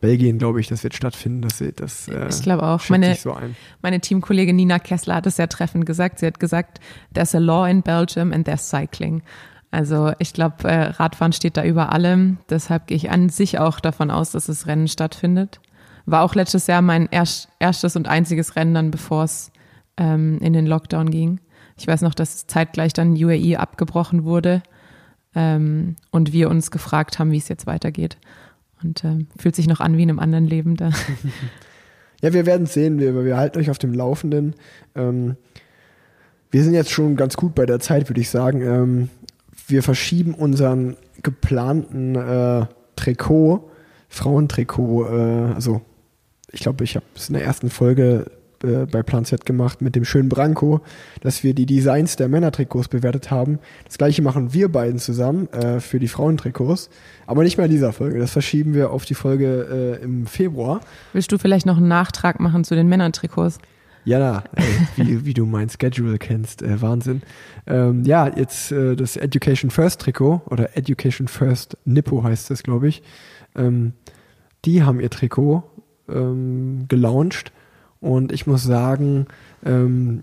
Speaker 2: Belgien, glaube ich, das wird stattfinden. Das, das äh,
Speaker 1: Ich glaube auch. Meine-
Speaker 2: so ein.
Speaker 1: Meine Teamkollegin Nina Kessler hat es sehr treffend gesagt. Sie hat gesagt, there's a law in Belgium and there's cycling. Also ich glaube, äh, Radfahren steht da über allem. Deshalb gehe ich an sich auch davon aus, dass das Rennen stattfindet. War auch letztes Jahr mein erst, erstes und einziges Rennen dann, bevor es ähm, in den Lockdown ging. Ich weiß noch, dass zeitgleich dann UAE abgebrochen wurde ähm, und wir uns gefragt haben, wie es jetzt weitergeht. Und ähm, fühlt sich noch an wie in einem anderen Leben da.
Speaker 2: Ja, wir werden sehen. Wir, wir halten euch auf dem Laufenden. Ähm, wir sind jetzt schon ganz gut bei der Zeit, würde ich sagen. Ähm, wir verschieben unseren geplanten äh, Trikot, Frauentrikot, äh, also ich glaube, ich habe es in der ersten Folge äh, bei Plan Z gemacht mit dem schönen Branko, dass wir die Designs der Männertrikots bewertet haben. Das gleiche machen wir beiden zusammen äh, für die Frauentrikots, aber nicht mehr in dieser Folge. Das verschieben wir auf die Folge äh, im Februar.
Speaker 1: Willst du vielleicht noch einen Nachtrag machen zu den Männertrikots?
Speaker 2: Ja, na, ey, wie, wie du mein Schedule kennst, äh, Wahnsinn. Ähm, ja, jetzt äh, das Education First Trikot oder Education First Nippo heißt das, glaube ich. Ähm, die haben ihr Trikot ähm, gelauncht und ich muss sagen, ähm,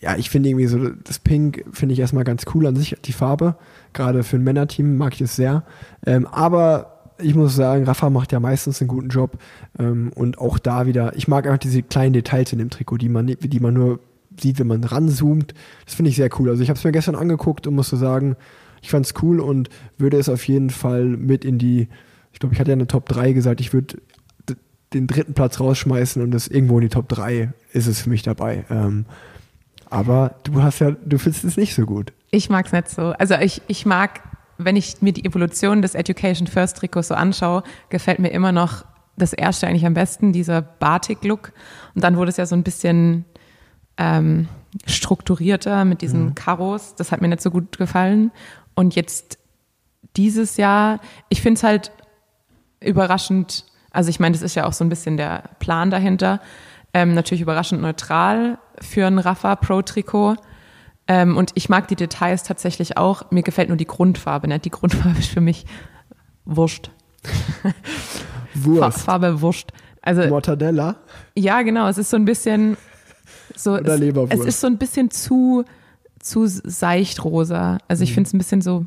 Speaker 2: ja, ich finde irgendwie so, das Pink finde ich erstmal ganz cool an sich, die Farbe. Gerade für ein Männerteam mag ich es sehr. Ähm, aber ich muss sagen, Rafa macht ja meistens einen guten Job. Ähm, und auch da wieder, ich mag einfach diese kleinen Details in dem Trikot, die man, die man nur sieht, wenn man ranzoomt. Das finde ich sehr cool. Also ich habe es mir gestern angeguckt und musste sagen, ich fand es cool und würde es auf jeden Fall mit in die, ich glaube, ich hatte ja eine Top 3 gesagt, ich würde den dritten Platz rausschmeißen und das irgendwo in die Top 3 ist es für mich dabei. Ähm, aber du hast ja, du findest es nicht so gut.
Speaker 1: Ich mag es nicht so. Also ich, ich mag, wenn ich mir die Evolution des Education First Trikots so anschaue, gefällt mir immer noch das erste eigentlich am besten, dieser Batik-Look. Und dann wurde es ja so ein bisschen ähm, strukturierter mit diesen Karos. Das hat mir nicht so gut gefallen. Und jetzt dieses Jahr, ich finde es halt überraschend, also ich meine, das ist ja auch so ein bisschen der Plan dahinter, ähm, natürlich überraschend neutral für ein Rafa Pro Trikot. Ähm, und ich mag die Details tatsächlich auch. Mir gefällt nur die Grundfarbe. Ne? Die Grundfarbe ist für mich wurscht.
Speaker 2: Wurst.
Speaker 1: Fa Farbe Wurst. Also
Speaker 2: Mortadella
Speaker 1: ja, genau. Es ist so ein bisschen so.
Speaker 2: Oder
Speaker 1: es,
Speaker 2: Leberwurst.
Speaker 1: es ist so ein bisschen zu zu seicht rosa. Also ich
Speaker 2: Mhm.
Speaker 1: finde es ein bisschen so.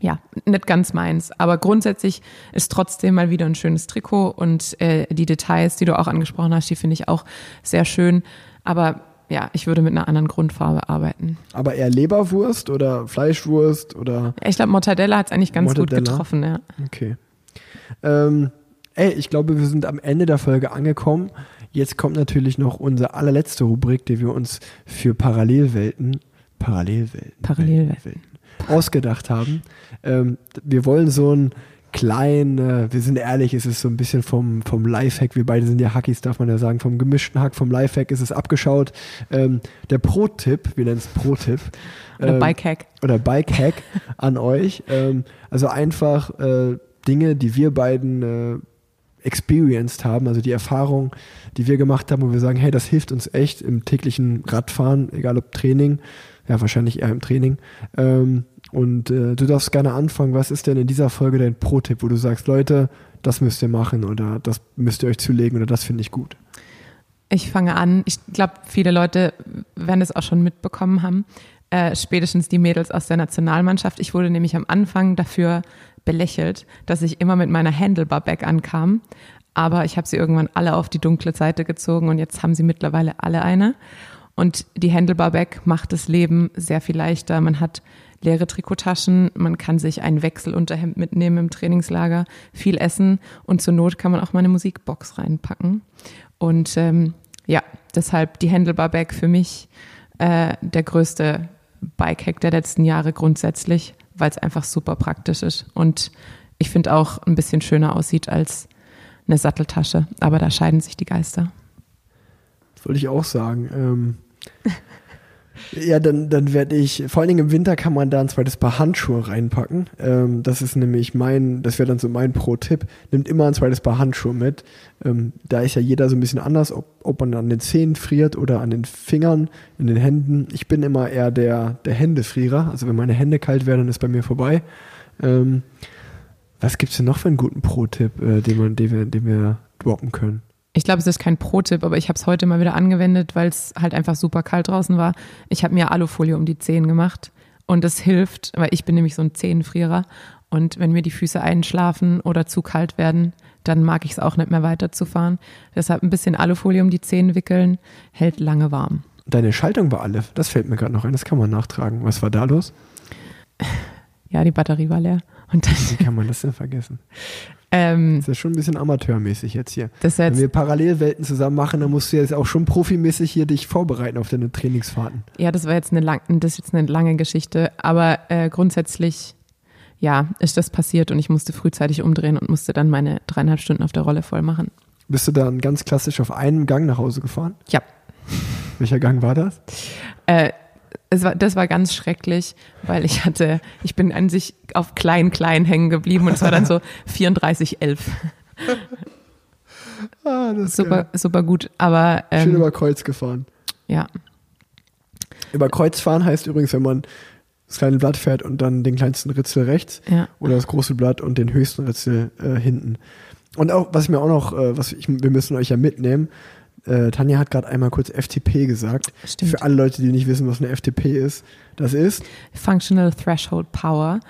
Speaker 1: Ja, nicht ganz meins. Aber grundsätzlich ist trotzdem mal wieder ein schönes Trikot und äh, die Details, die du auch angesprochen hast, die finde ich auch sehr schön. Aber ja, ich würde mit einer anderen Grundfarbe arbeiten.
Speaker 2: Aber eher Leberwurst oder Fleischwurst oder
Speaker 1: Ich glaube, Mortadella hat es eigentlich ganz gut
Speaker 2: Mortadella?
Speaker 1: getroffen, ja.
Speaker 2: okay. Ähm, ey, ich glaube, wir sind am Ende der Folge angekommen. Jetzt kommt natürlich noch unsere allerletzte Rubrik, die wir uns für Parallelwelten, Parallelwelten,
Speaker 1: Parallelwelten.
Speaker 2: Welten ausgedacht haben. Ähm, wir wollen so ein klein, äh, wir sind ehrlich, es ist so ein bisschen vom, vom Lifehack, wir beide sind ja Hackies, darf man ja sagen, vom gemischten Hack, vom Lifehack ist es abgeschaut. Ähm, der Pro-Tipp, wir nennen es Pro-Tipp.
Speaker 1: Oder
Speaker 2: ähm,
Speaker 1: Bike-Hack.
Speaker 2: oder Bike-Hack an euch. Ähm, also einfach äh, Dinge, die wir beiden äh, experienced haben, also die Erfahrung, die wir gemacht haben, wo wir sagen, hey, das hilft uns echt im täglichen Radfahren, egal ob Training, ja, wahrscheinlich eher im Training. Ähm, und äh, du darfst gerne anfangen. Was ist denn in dieser Folge dein Pro-Tipp, wo du sagst, Leute, das müsst ihr machen oder das müsst ihr euch zulegen oder das finde ich gut?
Speaker 1: Ich fange an. Ich glaube, viele Leute werden es auch schon mitbekommen haben. Äh, spätestens die Mädels aus der Nationalmannschaft. Ich wurde nämlich am Anfang dafür belächelt, dass ich immer mit meiner Handlebar-Bag ankam. Aber ich habe sie irgendwann alle auf die dunkle Seite gezogen und jetzt haben sie mittlerweile alle eine. Und die Handlebar-Bag macht das Leben sehr viel leichter. Man hat leere Trikottaschen, man kann sich ein Wechselunterhemd mitnehmen im Trainingslager, viel essen und zur Not kann man auch mal eine Musikbox reinpacken. Und ähm, ja, deshalb die Handlebar-Bag für mich äh, der größte Bike-Hack der letzten Jahre grundsätzlich, weil es einfach super praktisch ist. Und ich finde auch ein bisschen schöner aussieht als eine Satteltasche. Aber da scheiden sich die Geister.
Speaker 2: Das wollte ich auch sagen. Ähm, ja, dann, dann werde ich, vor allen Dingen im Winter kann man da ein zweites Paar Handschuhe reinpacken. Ähm, das ist nämlich mein, das wäre dann so mein Pro-Tipp. Nimmt immer ein zweites Paar Handschuhe mit. Ähm, da ist ja jeder so ein bisschen anders, ob, ob man an den Zähnen friert oder an den Fingern, in den Händen. Ich bin immer eher der, der Händefrierer. Also wenn meine Hände kalt werden, dann ist bei mir vorbei. Ähm, was gibt's denn noch für einen guten Pro-Tipp, äh, den, den, den wir droppen können?
Speaker 1: Ich glaube, es ist kein Pro-Tipp, aber ich habe es heute mal wieder angewendet, weil es halt einfach super kalt draußen war. Ich habe mir Alufolie um die Zehen gemacht und das hilft, weil ich bin nämlich so ein Zehenfrierer und wenn mir die Füße einschlafen oder zu kalt werden, dann mag ich es auch nicht mehr weiterzufahren. Deshalb ein bisschen Alufolie um die Zehen wickeln, hält lange warm.
Speaker 2: Deine Schaltung war alle. Das fällt mir gerade noch ein. Das kann man nachtragen. Was war da los?
Speaker 1: Ja, die Batterie war leer. Und dann,
Speaker 2: Wie kann man das denn vergessen?
Speaker 1: ähm,
Speaker 2: Das ist ja schon ein bisschen amateurmäßig jetzt hier.
Speaker 1: das ist
Speaker 2: Wenn
Speaker 1: jetzt
Speaker 2: wir Parallelwelten zusammen machen, dann musst du jetzt auch schon profimäßig hier dich vorbereiten auf deine Trainingsfahrten.
Speaker 1: Ja, das war jetzt eine, lang, das jetzt eine lange Geschichte, aber äh, grundsätzlich, ja, ist das passiert und ich musste frühzeitig umdrehen und musste dann meine dreieinhalb Stunden auf der Rolle voll machen.
Speaker 2: Bist du dann ganz klassisch auf einem Gang nach Hause gefahren?
Speaker 1: Ja,
Speaker 2: Welcher Gang war das?
Speaker 1: äh, war, das war ganz schrecklich, weil ich hatte, ich bin an sich auf klein, klein hängen geblieben und es war dann so 34,11.
Speaker 2: Ah, das ist
Speaker 1: Super,
Speaker 2: geil.
Speaker 1: super gut, aber
Speaker 2: Schön
Speaker 1: ähm,
Speaker 2: über Kreuz gefahren.
Speaker 1: ja,
Speaker 2: Über Kreuz fahren heißt übrigens, wenn man das kleine Blatt fährt und dann den kleinsten Ritzel rechts
Speaker 1: ja.
Speaker 2: oder das große Blatt und den höchsten Ritzel äh, hinten. Und auch, was mir auch noch, äh, was ich, wir müssen euch ja mitnehmen, äh, Tanja hat gerade einmal kurz FTP gesagt.
Speaker 1: Stimmt.
Speaker 2: Für alle Leute, die nicht wissen, was eine FTP ist, das ist,
Speaker 1: Functional Threshold Power.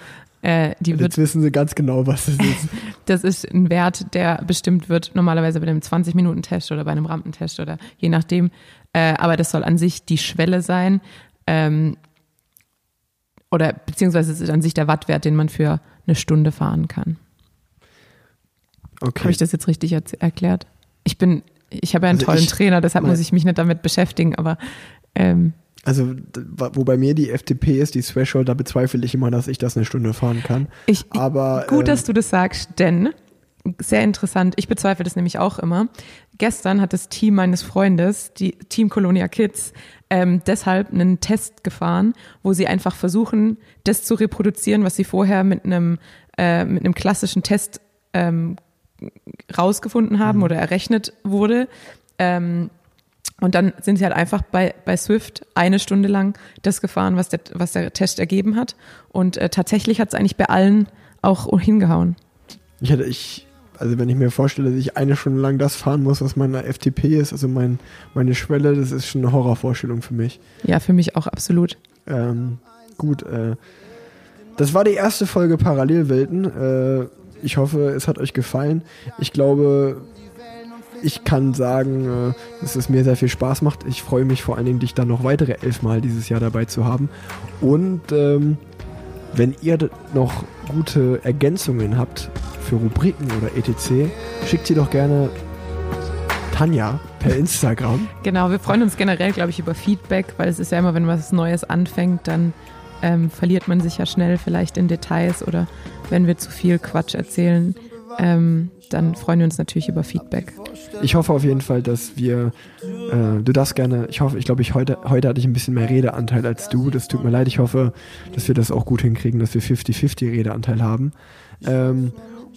Speaker 1: Äh, die
Speaker 2: jetzt wissen sie ganz genau, was das ist.
Speaker 1: Das ist ein Wert, der bestimmt wird, normalerweise bei einem 20-Minuten-Test oder bei einem Rampentest oder je nachdem. Äh, aber das soll an sich die Schwelle sein. Ähm, oder beziehungsweise es ist an sich der Wattwert, den man für eine Stunde fahren kann.
Speaker 2: Okay.
Speaker 1: Habe ich das jetzt richtig erklärt? Ich bin, ich habe ja einen
Speaker 2: Also
Speaker 1: tollen
Speaker 2: ich-
Speaker 1: Trainer, deshalb muss ich mich nicht damit beschäftigen, aber ähm,
Speaker 2: Also, wo bei mir die FTP ist, die Threshold, da bezweifle ich immer, dass ich das eine Stunde fahren kann.
Speaker 1: ich,
Speaker 2: Aber
Speaker 1: Gut,
Speaker 2: ähm,
Speaker 1: dass du das sagst, denn sehr interessant. Ich bezweifle das nämlich auch immer. Gestern hat das Team meines Freundes, die Team Colonia Kids, ähm, deshalb einen Test gefahren, wo sie einfach versuchen, das zu reproduzieren, was sie vorher mit einem äh, mit einem klassischen Test ähm, rausgefunden haben oder errechnet wurde. Ähm, und dann sind sie halt einfach bei, bei Swift eine Stunde lang das gefahren, was der, was der Test ergeben hat. Und äh, tatsächlich hat es eigentlich bei allen auch hingehauen.
Speaker 2: ich, hätte, ich also wenn ich mir vorstelle, dass ich eine Stunde lang das fahren muss, was meine FTP ist, also mein, meine Schwelle, das ist schon eine Horrorvorstellung für mich.
Speaker 1: Ja, für mich auch absolut.
Speaker 2: Ähm, gut, äh, das war die erste Folge Parallelwelten. Äh, ich hoffe, es hat euch gefallen. Ich glaube, ich kann sagen, äh, dass es mir sehr viel Spaß macht. Ich freue mich vor allen Dingen, dich dann noch weitere elfmal dieses Jahr dabei zu haben. Und ähm, wenn ihr noch gute Ergänzungen habt für Rubriken oder etc., schickt sie doch gerne Tanja per Instagram.
Speaker 1: Genau, wir freuen uns generell, glaube ich, über Feedback, weil es ist ja immer, wenn was Neues anfängt, dann ähm, verliert man sich ja schnell vielleicht in Details oder wenn wir zu viel Quatsch erzählen, ähm, dann freuen wir uns natürlich über Feedback.
Speaker 2: Ich hoffe auf jeden Fall, dass wir, äh, du darfst gerne, ich hoffe, ich glaube, ich heute, heute hatte ich ein bisschen mehr Redeanteil als du. Das tut mir leid. Ich hoffe, dass wir das auch gut hinkriegen, dass wir 50-50 Redeanteil haben. Ähm,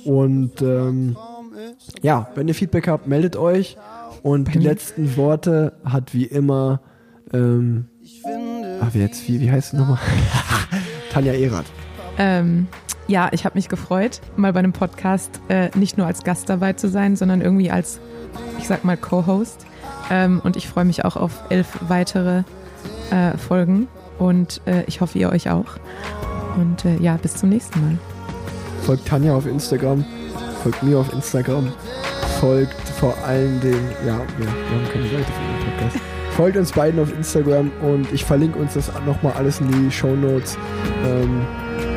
Speaker 2: und ähm, ja, wenn ihr Feedback habt, meldet euch. Und die
Speaker 1: mir?
Speaker 2: letzten Worte hat wie immer, ähm, ah, wie jetzt, wie, wie heißt es nochmal? Tanja Erath.
Speaker 1: Ähm, ja, ich habe mich gefreut, mal bei einem Podcast äh, nicht nur als Gast dabei zu sein, sondern irgendwie als, ich sag mal, Co-Host. Ähm, und ich freue mich auch auf elf weitere äh, Folgen und äh, ich hoffe, ihr euch auch. Und äh, ja, bis zum nächsten Mal.
Speaker 2: Folgt Tanja auf Instagram, folgt mir auf Instagram, folgt vor allen Dingen, ja, wir, wir haben keine Seite für den Podcast. Folgt uns beiden auf Instagram und ich verlinke uns das nochmal alles in die Show Notes. Ähm,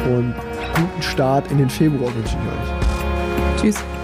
Speaker 2: und guten Start in den Februar wünsche ich euch.
Speaker 1: Tschüss.